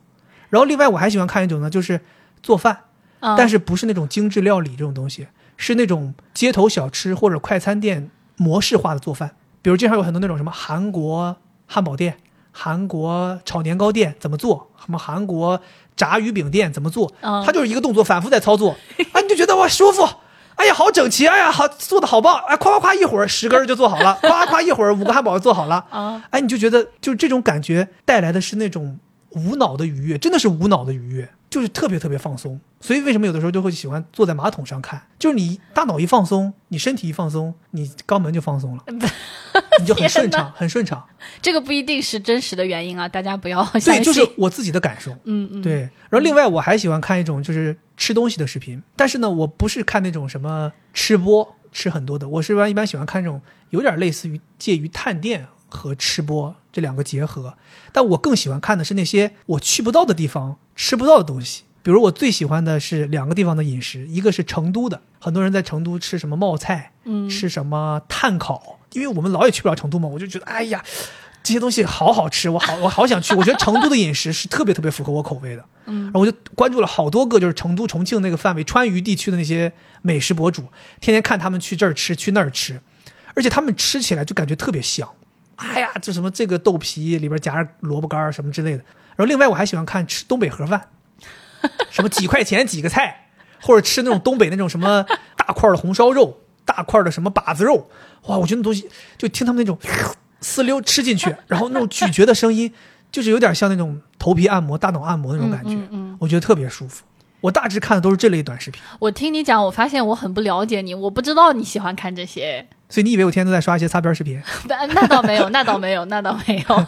然后另外我还喜欢看一种呢，就是做饭，嗯但是不是那种精致料理这种东西，是那种街头小吃或者快餐店模式化的做饭。比如经常有很多那种什么韩国汉堡店、韩国炒年糕店怎么做，什么韩国炸鱼饼店怎么做，嗯它就是一个动作反复在操作，啊，你就觉得哇舒服。哎呀，好整齐！哎呀，好做的好棒！哎，夸夸夸，一会儿十根儿就做好了，夸夸夸，一会儿五个汉堡就做好了。啊，哎，你就觉得就这种感觉带来的是那种无脑的愉悦，真的是无脑的愉悦，就是特别特别放松。所以为什么有的时候就会喜欢坐在马桶上看？就是你大脑一放松，你身体一放松，你肛门就放松了，你就很顺畅，很顺畅。这个不一定是真实的原因啊，大家不要相对，信。就是我自己的感受。嗯嗯，对，然后另外我还喜欢看一种就是吃东西的视频，但是呢，我不是看那种什么吃播吃很多的，我是一般一般喜欢看这种有点类似于介于探店和吃播这两个结合，但我更喜欢看的是那些我去不到的地方吃不到的东西。比如我最喜欢的是两个地方的饮食，一个是成都的，很多人在成都吃什么冒菜，嗯吃什么炭烤，因为我们老也去不了成都嘛，我就觉得哎呀，这些东西好好吃，我好我好想去。我觉得成都的饮食是特别特别符合我口味的，嗯然后我就关注了好多个就是成都、重庆那个范围川渝地区的那些美食博主，天天看他们去这儿吃，去那儿吃，而且他们吃起来就感觉特别香。哎呀，这什么这个豆皮里边夹着萝卜干儿什么之类的。然后另外我还喜欢看吃东北盒饭，什么几块钱几个菜，或者吃那种东北那种什么大块的红烧肉、大块的什么把子肉，哇，我觉得那东西就听他们那种呲溜吃进去，然后那种咀嚼的声音，就是有点像那种头皮按摩、大脑按摩那种感觉，嗯嗯嗯我觉得特别舒服。我大致看的都是这类短视频，我听你讲，我发现我很不了解你，我不知道你喜欢看这些。所以你以为我天天都在刷一些擦边视频？那那倒没有，那倒没有，那倒没有。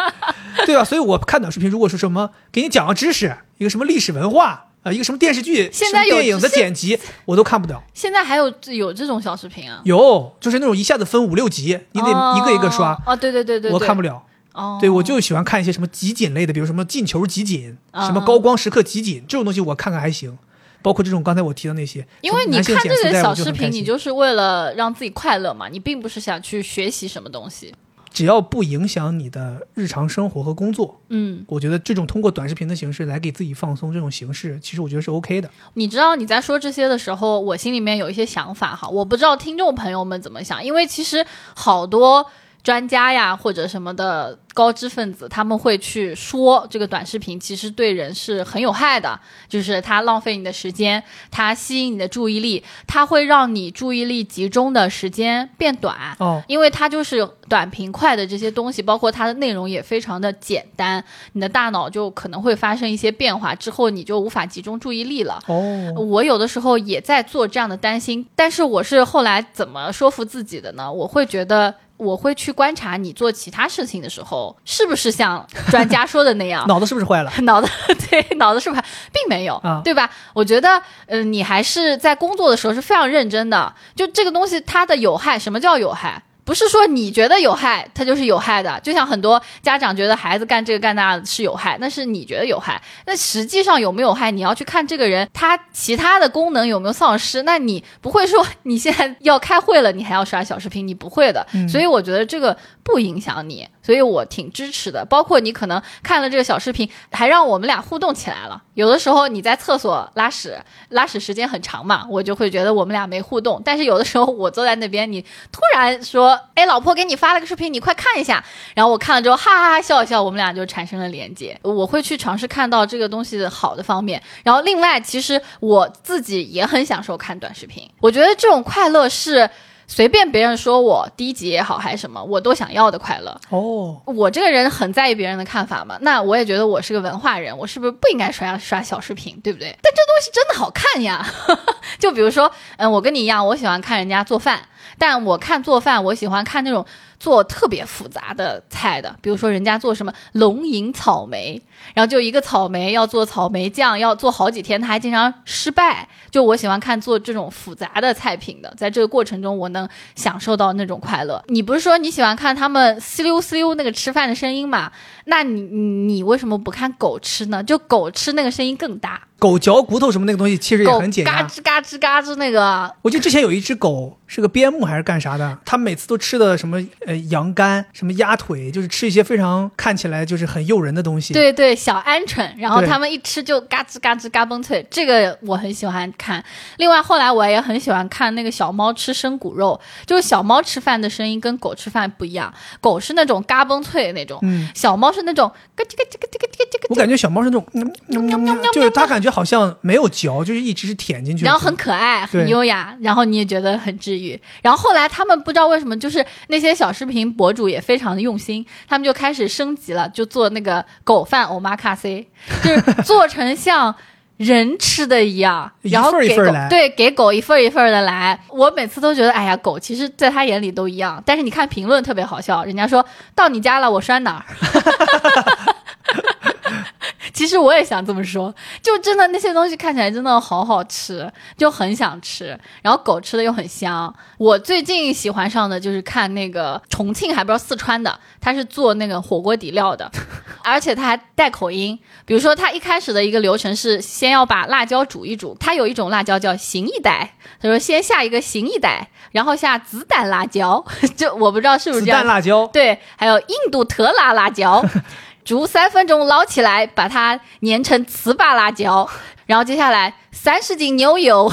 对吧？所以我看短视频，如果是什么给你讲个知识，一个什么历史文化啊、一个什么电视剧、现在有电影的剪辑，我都看不了。现在还有有这种小视频啊？有，就是那种一下子分五六集，你得一个一个刷，哦，对对对对，我看不了。哦，对，我就喜欢看一些什么集锦类的，比如什么进球集锦，啊什么高光时刻集锦，这种东西我看看还行。包括这种刚才我提的那些，因为你看这些小视频，你就是为了让自己快乐嘛，你并不是想去学习什么东西。只要不影响你的日常生活和工作，嗯，我觉得这种通过短视频的形式来给自己放松，这种形式其实我觉得是 OK 的。你知道你在说这些的时候，我心里面有一些想法哈，我不知道听众朋友们怎么想，因为其实好多专家呀或者什么的高知分子，他们会去说这个短视频其实对人是很有害的，就是它浪费你的时间，它吸引你的注意力，它会让你注意力集中的时间变短。哦，因为它就是短平快的这些东西，包括它的内容也非常的简单，你的大脑就可能会发生一些变化，之后你就无法集中注意力了。哦，我有的时候也在做这样的担心，但是我是后来怎么说服自己的呢？我会觉得。我会去观察你做其他事情的时候，是不是像专家说的那样，脑子是不是坏了？脑子 对，脑子是不是并没有，啊对吧？我觉得，嗯、你还是在工作的时候是非常认真的。就这个东西，它的有害，什么叫有害？不是说你觉得有害，它就是有害的。就像很多家长觉得孩子干这个干那是有害，那是你觉得有害。那实际上有没有害，你要去看这个人他其他的功能有没有丧失。那你不会说你现在要开会了，你还要刷小视频，你不会的。所以我觉得这个不影响你，所以我挺支持的。包括你可能看了这个小视频，还让我们俩互动起来了。有的时候你在厕所拉屎，拉屎时间很长嘛，我就会觉得我们俩没互动。但是有的时候我坐在那边，你突然说：“哎，老婆给你发了个视频，你快看一下。”然后我看了之后，哈哈哈笑一笑，我们俩就产生了连接。我会去尝试看到这个东西好的方面。然后另外，其实我自己也很享受看短视频，我觉得这种快乐是。随便别人说我低级也好还是什么，我都想要的快乐。哦，我这个人很在意别人的看法嘛，那我也觉得我是个文化人，我是不是不应该刷刷小视频，对不对？但这东西真的好看呀，就比如说，嗯，我跟你一样，我喜欢看人家做饭，但我看做饭，我喜欢看那种做特别复杂的菜的，比如说人家做什么龙吟草莓，然后就一个草莓要做草莓酱，要做好几天，他还经常失败。就我喜欢看做这种复杂的菜品的，在这个过程中，我能享受到那种快乐。你不是说你喜欢看他们吸溜吸溜那个吃饭的声音吗？那你你你为什么不看狗吃呢？就狗吃那个声音更大，狗嚼骨头什么那个东西其实也很简单。嘎吱嘎吱嘎吱那个，我记得之前有一只狗是个边牧还是干啥的，它每次都吃的什么呃羊肝、什么鸭腿，就是吃一些非常看起来就是很诱人的东西。，对对，小鹌鹑，然后对他们一吃就嘎吱嘎吱嘎嘣脆，这个我很喜欢看。另外，后来我也很喜欢看那个小猫吃生骨肉，就是小猫吃饭的声音跟狗吃饭不一样，狗是那种嘎嘣脆的那种，嗯，小猫是那种我感觉小猫是那种，嗯嗯嗯嗯就是它感觉好像没有嚼，就是一直是舔进去。然后很可爱，很优雅，然后你也觉得很治愈。然后后来他们不知道为什么，就是那些小视频博主也非常的用心，他们就开始升级了，就做那个狗饭欧玛卡西，就是做成像。人吃的一样，然后给对给狗一份一份的来。我每次都觉得，哎呀，狗其实在他眼里都一样。但是你看评论特别好笑，人家说到你家了，我拴哪儿？其实我也想这么说，就真的那些东西看起来真的好好吃，就很想吃。然后狗吃的又很香。我最近喜欢上的就是看那个重庆，还不知道四川的，他是做那个火锅底料的，而且他还带口音。比如说，他一开始的一个流程是先要把辣椒煮一煮，他有一种辣椒叫行一代，他说先下一个行一代，然后下子弹辣椒，就我不知道是不是子这样弹辣椒，对，还有印度特辣辣椒，煮三分钟捞起来，把它碾成糍粑辣椒，然后接下来三十斤牛油，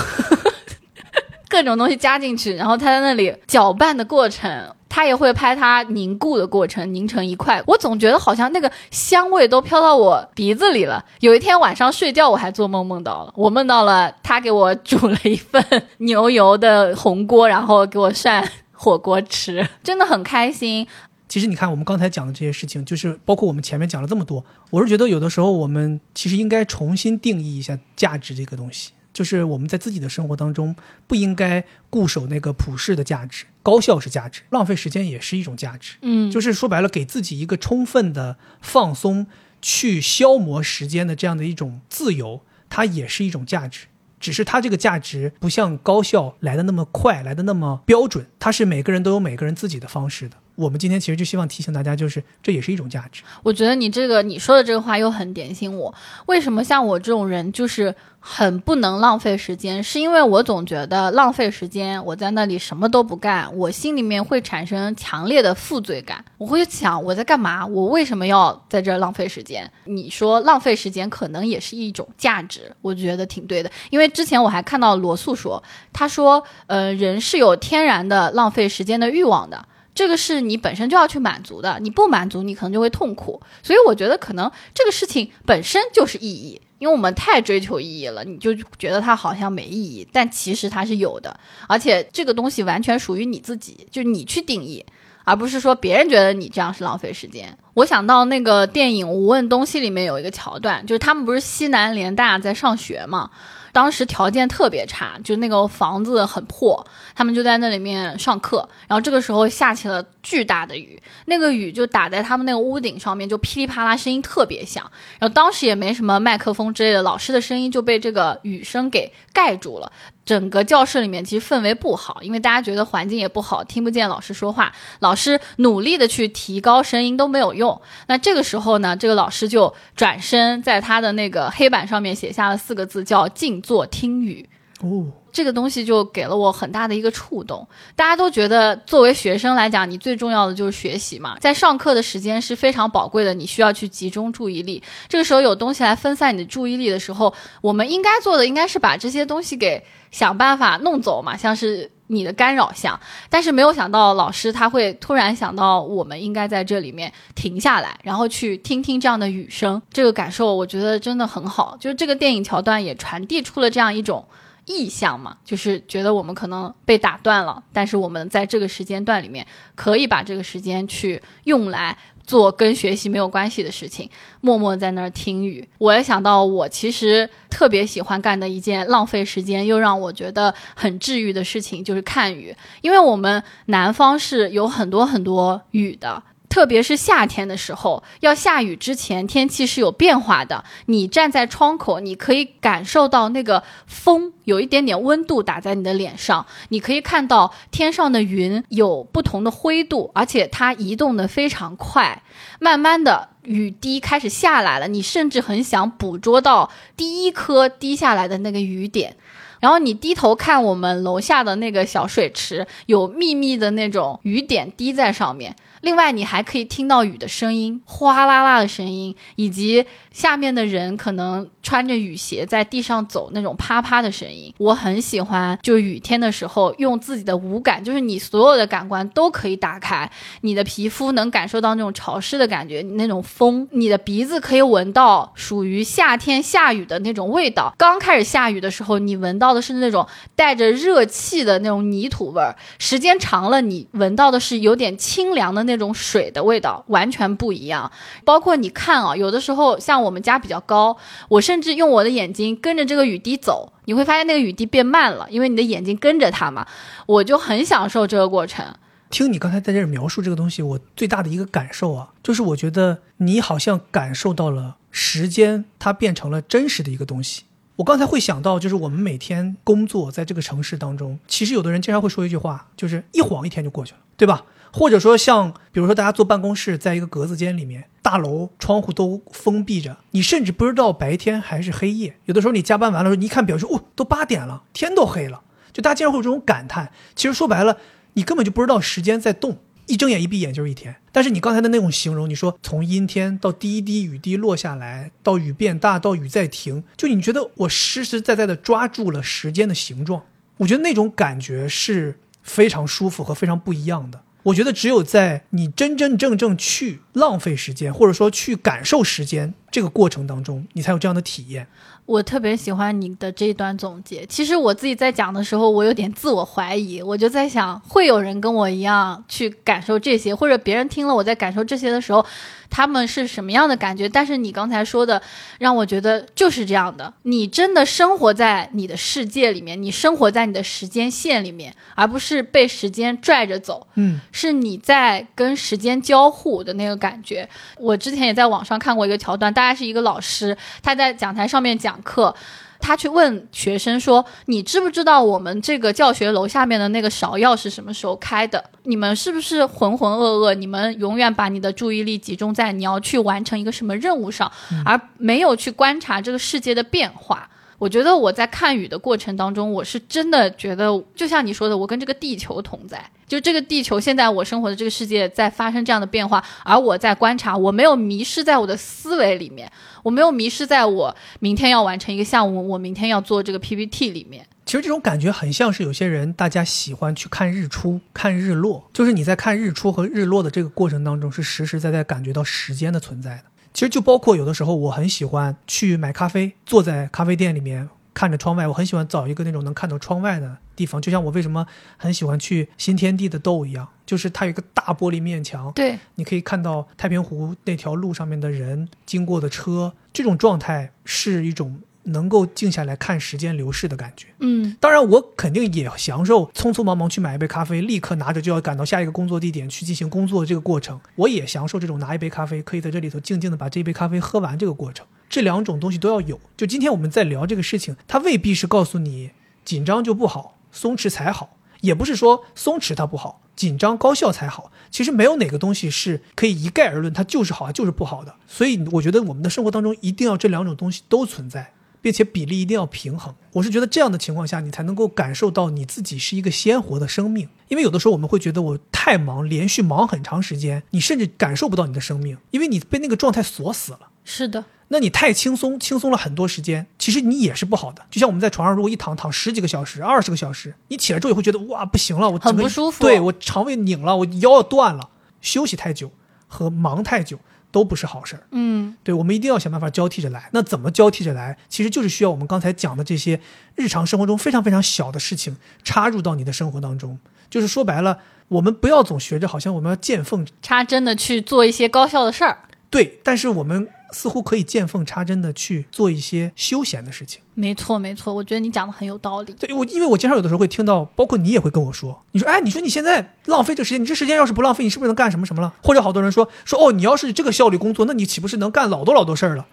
各种东西加进去，然后他在那里搅拌的过程。他也会拍它凝固的过程，凝成一块。我总觉得好像那个香味都飘到我鼻子里了。有一天晚上睡觉，我还做梦梦到了，我梦到了他给我煮了一份牛油的红锅，然后给我涮火锅吃，真的很开心。其实你看，我们刚才讲的这些事情，就是包括我们前面讲了这么多，我是觉得有的时候我们其实应该重新定义一下价值这个东西。就是我们在自己的生活当中，不应该固守那个普世的价值，高效是价值，浪费时间也是一种价值。嗯，就是说白了，给自己一个充分的放松，去消磨时间的这样的一种自由，它也是一种价值。只是它这个价值不像高效来的那么快，来的那么标准，它是每个人都有每个人自己的方式的。我们今天其实就希望提醒大家，就是这也是一种价值。我觉得你这个你说的这个话又很点醒我。为什么像我这种人就是很不能浪费时间？是因为我总觉得浪费时间，我在那里什么都不干，我心里面会产生强烈的负罪感。我会想我在干嘛？我为什么要在这儿浪费时间？你说浪费时间可能也是一种价值，我觉得挺对的。因为之前我还看到罗素说，他说，呃，人是有天然的浪费时间的欲望的。这个是你本身就要去满足的，你不满足，你可能就会痛苦。所以我觉得可能这个事情本身就是意义，因为我们太追求意义了，你就觉得它好像没意义，但其实它是有的，而且这个东西完全属于你自己，就是你去定义。而不是说别人觉得你这样是浪费时间。我想到那个电影《无问东西》里面有一个桥段，就是他们不是西南联大在上学嘛，当时条件特别差，就那个房子很破，他们就在那里面上课。然后这个时候下起了巨大的雨，那个雨就打在他们那个屋顶上面，就噼里啪啦声音特别响。然后当时也没什么麦克风之类的，老师的声音就被这个雨声给盖住了。整个教室里面其实氛围不好，因为大家觉得环境也不好，听不见老师说话。老师努力的去提高声音都没有用。那这个时候呢，这个老师就转身在他的那个黑板上面写下了四个字，叫“静坐听雨”。哦，这个东西就给了我很大的一个触动。大家都觉得作为学生来讲，你最重要的就是学习嘛，在上课的时间是非常宝贵的，你需要去集中注意力。这个时候有东西来分散你的注意力的时候，我们应该做的应该是把这些东西给。想办法弄走嘛，像是你的干扰项，但是没有想到老师他会突然想到，我们应该在这里面停下来，然后去听听这样的雨声，这个感受我觉得真的很好。就是这个电影桥段也传递出了这样一种意向嘛，就是觉得我们可能被打断了，但是我们在这个时间段里面可以把这个时间去用来。做跟学习没有关系的事情，默默在那儿听雨。我也想到，我其实特别喜欢干的一件浪费时间又让我觉得很治愈的事情，就是看雨。因为我们南方是有很多很多雨的。特别是夏天的时候，要下雨之前，天气是有变化的。你站在窗口，你可以感受到那个风有一点点温度打在你的脸上，你可以看到天上的云有不同的灰度，而且它移动的非常快。慢慢的，雨滴开始下来了，你甚至很想捕捉到第一颗滴下来的那个雨点。然后你低头看我们楼下的那个小水池，有密密的那种雨点滴在上面。另外，你还可以听到雨的声音，哗啦啦的声音，以及下面的人可能穿着雨鞋在地上走那种啪啪的声音。我很喜欢，就雨天的时候，用自己的五感，就是你所有的感官都可以打开。你的皮肤能感受到那种潮湿的感觉，那种风，你的鼻子可以闻到属于夏天下雨的那种味道。刚开始下雨的时候，你闻到的是那种带着热气的那种泥土味儿，时间长了，你闻到的是有点清凉的。那种水的味道完全不一样，包括你看啊，有的时候像我们家比较高，我甚至用我的眼睛跟着这个雨滴走，你会发现那个雨滴变慢了，因为你的眼睛跟着它嘛，我就很享受这个过程。听你刚才在这儿描述这个东西，我最大的一个感受啊，就是我觉得你好像感受到了时间，它变成了真实的一个东西。我刚才会想到，就是我们每天工作在这个城市当中，其实有的人经常会说一句话，就是一晃一天就过去了，对吧？或者说像，比如说大家坐办公室，在一个格子间里面，大楼窗户都封闭着，你甚至不知道白天还是黑夜。有的时候你加班完了时候，你一看表，说哦，都八点了，天都黑了。就大家经常会有这种感叹。其实说白了，你根本就不知道时间在动，一睁眼一闭眼就是一天。但是你刚才的那种形容，你说从阴天到第一滴雨滴落下来，到雨变大，到雨再停，就你觉得我实实在在的抓住了时间的形状。我觉得那种感觉是非常舒服和非常不一样的。我觉得只有在你真真正正去浪费时间，或者说去感受时间这个过程当中，你才有这样的体验。我特别喜欢你的这一段总结。其实我自己在讲的时候，我有点自我怀疑，我就在想，会有人跟我一样去感受这些，或者别人听了我在感受这些的时候。他们是什么样的感觉？但是你刚才说的，让我觉得就是这样的。你真的生活在你的世界里面，你生活在你的时间线里面，而不是被时间拽着走。嗯，是你在跟时间交互的那个感觉。我之前也在网上看过一个桥段，大概是一个老师他在讲台上面讲课。他去问学生说：“你知不知道我们这个教学楼下面的那个芍药是什么时候开的？你们是不是浑浑噩噩？你们永远把你的注意力集中在你要去完成一个什么任务上，而没有去观察这个世界的变化。”我觉得我在看雨的过程当中，我是真的觉得，就像你说的，我跟这个地球同在。就这个地球，现在我生活的这个世界在发生这样的变化，而我在观察，我没有迷失在我的思维里面，我没有迷失在我明天要完成一个项目，我明天要做这个 PPT 里面。其实这种感觉很像是有些人大家喜欢去看日出、看日落，就是你在看日出和日落的这个过程当中，是实实在在感觉到时间的存在的。其实就包括有的时候，我很喜欢去买咖啡，坐在咖啡店里面看着窗外，我很喜欢找一个那种能看到窗外的地方，就像我为什么很喜欢去新天地的豆一样，就是它有一个大玻璃面墙，对，你可以看到太平湖那条路上面的人经过的车，这种状态是一种能够静下来看时间流逝的感觉。嗯，当然，我肯定也享受匆匆忙忙去买一杯咖啡，立刻拿着就要赶到下一个工作地点去进行工作的这个过程。我也享受这种拿一杯咖啡，可以在这里头静静的把这一杯咖啡喝完这个过程。这两种东西都要有。就今天我们在聊这个事情，它未必是告诉你紧张就不好，松弛才好，也不是说松弛它不好，紧张高效才好。其实没有哪个东西是可以一概而论，它就是好，就是不好的。所以我觉得我们的生活当中一定要这两种东西都存在。并且比例一定要平衡。我是觉得这样的情况下，你才能够感受到你自己是一个鲜活的生命。因为有的时候我们会觉得我太忙，连续忙很长时间，你甚至感受不到你的生命，因为你被那个状态锁死了。是的，那你太轻松，轻松了很多时间，其实你也是不好的。就像我们在床上如果一躺躺十几个小时、二十个小时，你起来之后也会觉得哇不行了，我很不舒服对我肠胃拧了，我腰要断了。休息太久和忙太久都不是好事儿。嗯，对，我们一定要想办法交替着来。那怎么交替着来？其实就是需要我们刚才讲的这些日常生活中非常非常小的事情插入到你的生活当中。就是说白了，我们不要总学着好像我们要见缝插针的去做一些高效的事儿。对，但是我们似乎可以见缝插针的去做一些休闲的事情。没错，没错，我觉得你讲的很有道理。对我，因为我经常有的时候会听到，包括你也会跟我说，你说，哎，你说你现在浪费这时间，你这时间要是不浪费，你是不是能干什么什么了？或者好多人说说，哦，你要是这个效率工作，那你岂不是能干老多老多事儿了？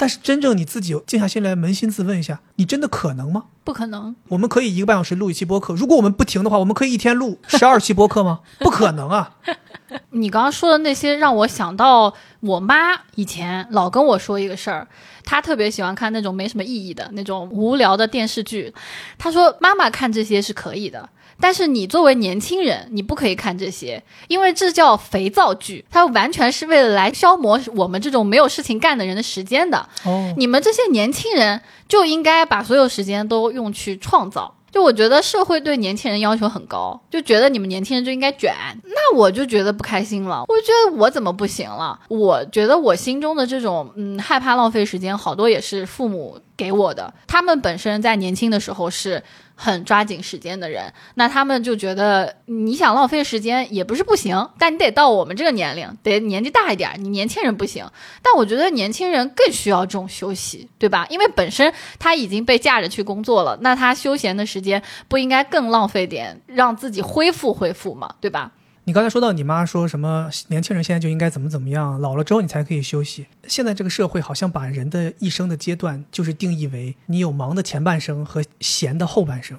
但是真正你自己静下心来扪心自问一下，你真的可能吗？不可能，我们可以一个半小时录一期播客，如果我们不停的话，我们可以一天录 十二期播客吗？不可能啊！你刚刚说的那些让我想到我妈以前老跟我说一个事儿，她特别喜欢看那种没什么意义的那种无聊的电视剧。她说妈妈看这些是可以的，但是你作为年轻人，你不可以看这些，因为这叫肥皂剧，它完全是为了来消磨我们这种没有事情干的人的时间的。哦，你们这些年轻人就应该把所有时间都用去创造。就我觉得社会对年轻人要求很高，就觉得你们年轻人就应该卷，那我就觉得不开心了。我觉得我怎么不行了？我觉得我心中的这种嗯害怕浪费时间，好多也是父母给我的。他们本身在年轻的时候是很抓紧时间的人，那他们就觉得你想浪费时间也不是不行，但你得到我们这个年龄，得年纪大一点，你年轻人不行。但我觉得年轻人更需要这种休息，对吧？因为本身他已经被架着去工作了，那他休闲的时间不应该更浪费点，让自己恢复恢复嘛，对吧？你刚才说到你妈说什么年轻人现在就应该怎么怎么样，老了之后你才可以休息。现在这个社会好像把人的一生的阶段就是定义为你有忙的前半生和闲的后半生。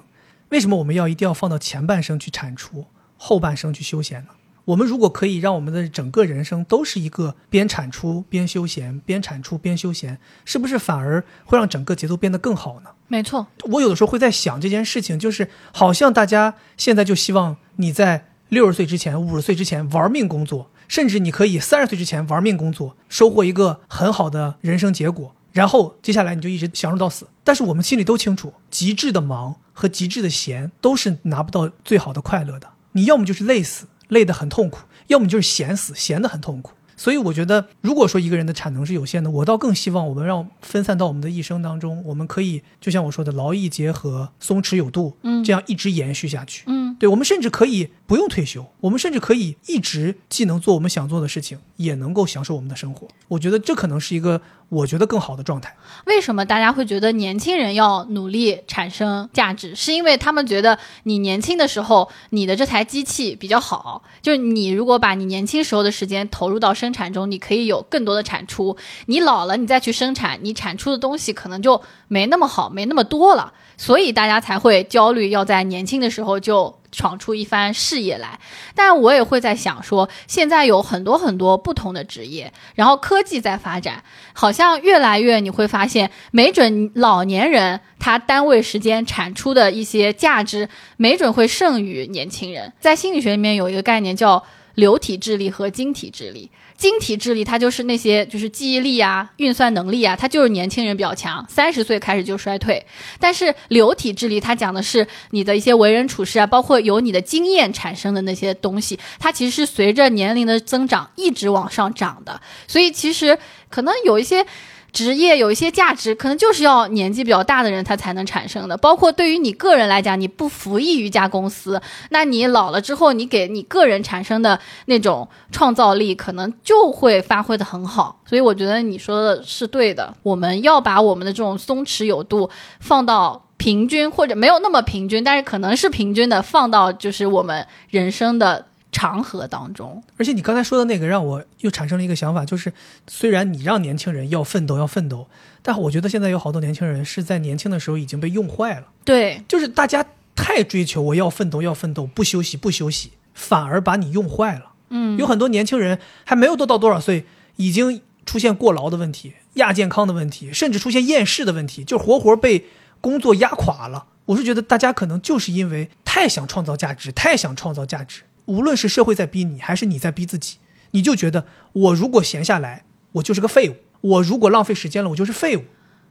为什么我们要一定要放到前半生去产出，后半生去休闲呢？我们如果可以让我们的整个人生都是一个边产出边休闲，边产出边休闲，是不是反而会让整个节奏变得更好呢？没错，我有的时候会在想这件事情，就是好像大家现在就希望你在六十岁之前、五十岁之前玩命工作，甚至你可以三十岁之前玩命工作，收获一个很好的人生结果，然后接下来你就一直享受到死。但是我们心里都清楚，极致的忙和极致的闲都是拿不到最好的快乐的。你要么就是累死，累得很痛苦；要么就是闲死，闲得很痛苦。所以我觉得，如果说一个人的产能是有限的，我倒更希望我们让分散到我们的一生当中，我们可以就像我说的，劳逸结合，松弛有度，嗯这样一直延续下去。嗯，对我们甚至可以不用退休，我们甚至可以一直既能做我们想做的事情，也能够享受我们的生活。我觉得这可能是一个我觉得更好的状态。为什么大家会觉得年轻人要努力产生价值？是因为他们觉得你年轻的时候，你的这台机器比较好，就是你如果把你年轻时候的时间投入到生产中，你可以有更多的产出。你老了，你再去生产，你产出的东西可能就没那么好，没那么多了，所以大家才会焦虑，要在年轻的时候就。闯出一番事业来，但我也会在想说，现在有很多很多不不同的职业，然后科技在发展，好像越来越你会发现，没准老年人他单位时间产出的一些价值，没准会胜于年轻人。在心理学里面有一个概念叫流体智力和晶体智力。晶体智力它就是那些就是记忆力啊、运算能力啊，它就是年轻人比较强，三十岁开始就衰退。但是流体智力它讲的是你的一些为人处事啊，包括由你的经验产生的那些东西，它其实是随着年龄的增长一直往上涨的。所以其实可能有一些。职业有一些价值，可能就是要年纪比较大的人他才能产生的。包括对于你个人来讲，你不服役于一家公司，那你老了之后，你给你个人产生的那种创造力，可能就会发挥的很好。所以我觉得你说的是对的，我们要把我们的这种松弛有度放到平均或者没有那么平均，但是可能是平均的放到就是我们人生的。长河当中，而且你刚才说的那个让我又产生了一个想法，就是虽然你让年轻人要奋斗要奋斗，但我觉得现在有好多年轻人是在年轻的时候已经被用坏了。对，就是大家太追求我要奋斗要奋斗，不休息不休息，反而把你用坏了。嗯，有很多年轻人还没有都到多少岁，已经出现过劳的问题、亚健康的问题，甚至出现厌世的问题，就活活被工作压垮了。我是觉得大家可能就是因为太想创造价值，太想创造价值。无论是社会在逼你，还是你在逼自己，你就觉得我如果闲下来，我就是个废物；我如果浪费时间了，我就是废物。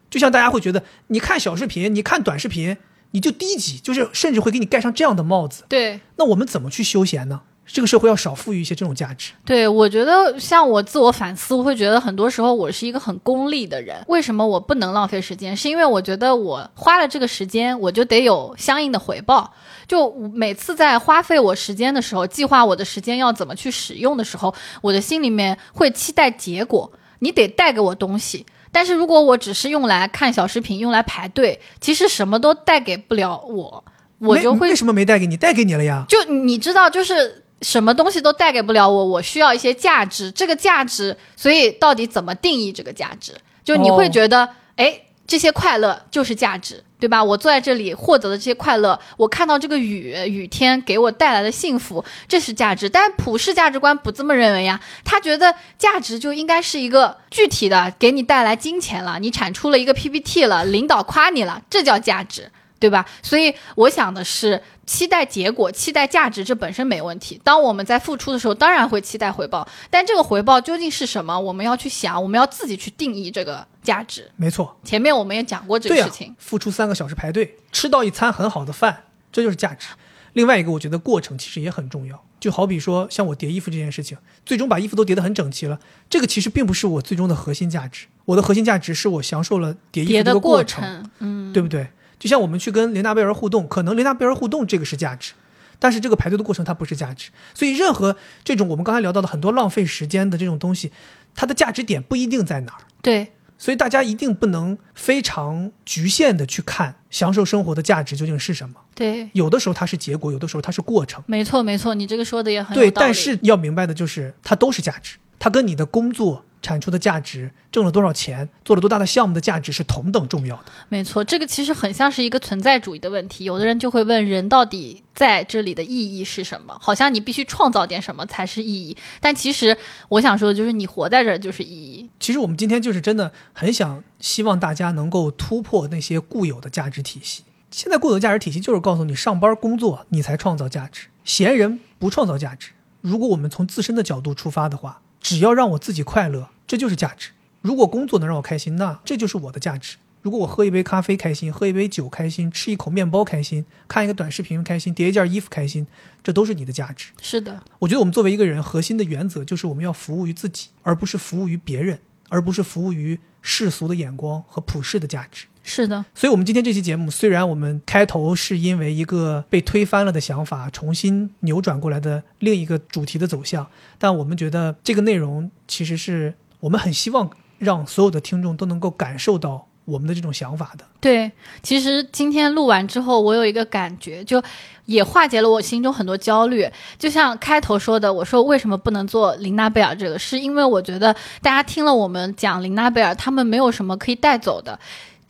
就像大家会觉得，你看小视频，你看短视频，你就低级，就是甚至会给你盖上这样的帽子。对，那我们怎么去休闲呢？这个社会要少赋予一些这种价值。对，我觉得像我自我反思，我会觉得很多时候我是一个很功利的人。为什么我不能浪费时间？是因为我觉得我花了这个时间，我就得有相应的回报。就每次在花费我时间的时候，计划我的时间要怎么去使用的时候，我的心里面会期待结果。你得带给我东西。但是如果我只是用来看小视频，用来排队，其实什么都带给不了我，我就会为什么没带给你？带给你了呀。就你知道，就是。什么东西都带给不了我，我需要一些价值。这个价值，所以到底怎么定义这个价值？就你会觉得，哎，这些快乐就是价值，对吧？我坐在这里获得的这些快乐，我看到这个雨雨天给我带来的幸福，这是价值。但普世价值观不这么认为呀，他觉得价值就应该是一个具体的，给你带来金钱了，你产出了一个 PPT 了，领导夸你了，这叫价值。对吧？所以我想的是，期待结果、期待价值，这本身没问题。当我们在付出的时候，当然会期待回报，但这个回报究竟是什么？我们要去想，我们要自己去定义这个价值。没错，前面我们也讲过这个事情。付出三个小时排队，吃到一餐很好的饭，这就是价值。另外一个，我觉得过程其实也很重要。就好比说，像我叠衣服这件事情，最终把衣服都叠得很整齐了，这个其实并不是我最终的核心价值。我的核心价值是我享受了叠衣服这个过程，嗯，对不对？就像我们去跟琳娜贝尔互动，可能琳娜贝尔互动这个是价值，但是这个排队的过程它不是价值。所以任何这种我们刚才聊到的很多浪费时间的这种东西，它的价值点不一定在哪儿。对，所以大家一定不能非常局限的去看享受生活的价值究竟是什么。对，有的时候它是结果，有的时候它是过程。没错，没错，你这个说的也很对。但是要明白的就是，它都是价值，它跟你的工作。产出的价值，挣了多少钱，做了多大的项目的价值是同等重要的。没错，这个其实很像是一个存在主义的问题。有的人就会问，人到底在这里的意义是什么？好像你必须创造点什么才是意义。但其实我想说的就是，你活在这儿就是意义。其实我们今天就是真的很想希望大家能够突破那些固有的价值体系。现在固有的价值体系就是告诉你，上班工作你才创造价值，闲人不创造价值。如果我们从自身的角度出发的话。只要让我自己快乐，这就是价值。如果工作能让我开心，那这就是我的价值。如果我喝一杯咖啡开心，喝一杯酒开心，吃一口面包开心，看一个短视频开心，叠一件衣服开心，这都是你的价值。是的，我觉得我们作为一个人，核心的原则就是我们要服务于自己，而不是服务于别人，而不是服务于世俗的眼光和普世的价值。是的，所以，我们今天这期节目，虽然我们开头是因为一个被推翻了的想法，重新扭转过来的另一个主题的走向，但我们觉得这个内容其实是我们很希望让所有的听众都能够感受到我们的这种想法的。对，其实今天录完之后，我有一个感觉，就也化解了我心中很多焦虑。就像开头说的，我说为什么不能做琳娜贝尔这个，是因为我觉得大家听了我们讲琳娜贝尔，他们没有什么可以带走的。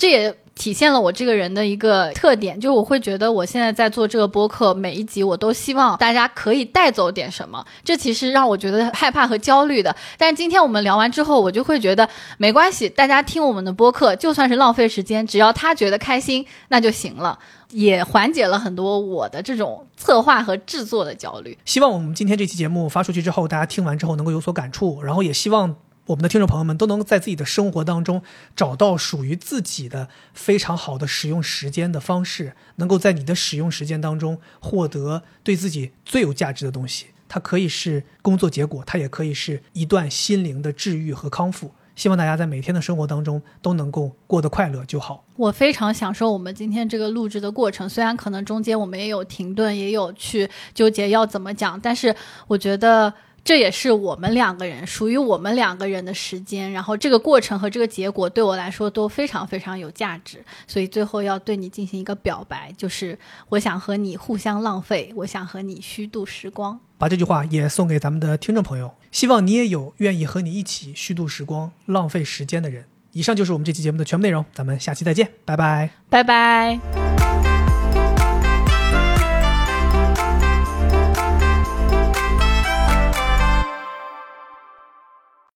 这也体现了我这个人的一个特点，就是我会觉得我现在在做这个播客，每一集我都希望大家可以带走点什么。这其实让我觉得害怕和焦虑的。但是今天我们聊完之后，我就会觉得没关系，大家听我们的播客，就算是浪费时间，只要他觉得开心，那就行了，也缓解了很多我的这种策划和制作的焦虑。希望我们今天这期节目发出去之后，大家听完之后能够有所感触，然后也希望。我们的听众朋友们都能在自己的生活当中找到属于自己的非常好的使用时间的方式，能够在你的使用时间当中获得对自己最有价值的东西。它可以是工作结果，它也可以是一段心灵的治愈和康复。希望大家在每天的生活当中都能够过得快乐就好。我非常享受我们今天这个录制的过程，虽然可能中间我们也有停顿，也有去纠结要怎么讲，但是我觉得。这也是我们两个人属于我们两个人的时间，然后这个过程和这个结果对我来说都非常非常有价值，所以最后要对你进行一个表白，就是我想和你互相浪费，我想和你虚度时光。把这句话也送给咱们的听众朋友，希望你也有愿意和你一起虚度时光、浪费时间的人。以上就是我们这期节目的全部内容，咱们下期再见，拜拜，拜拜。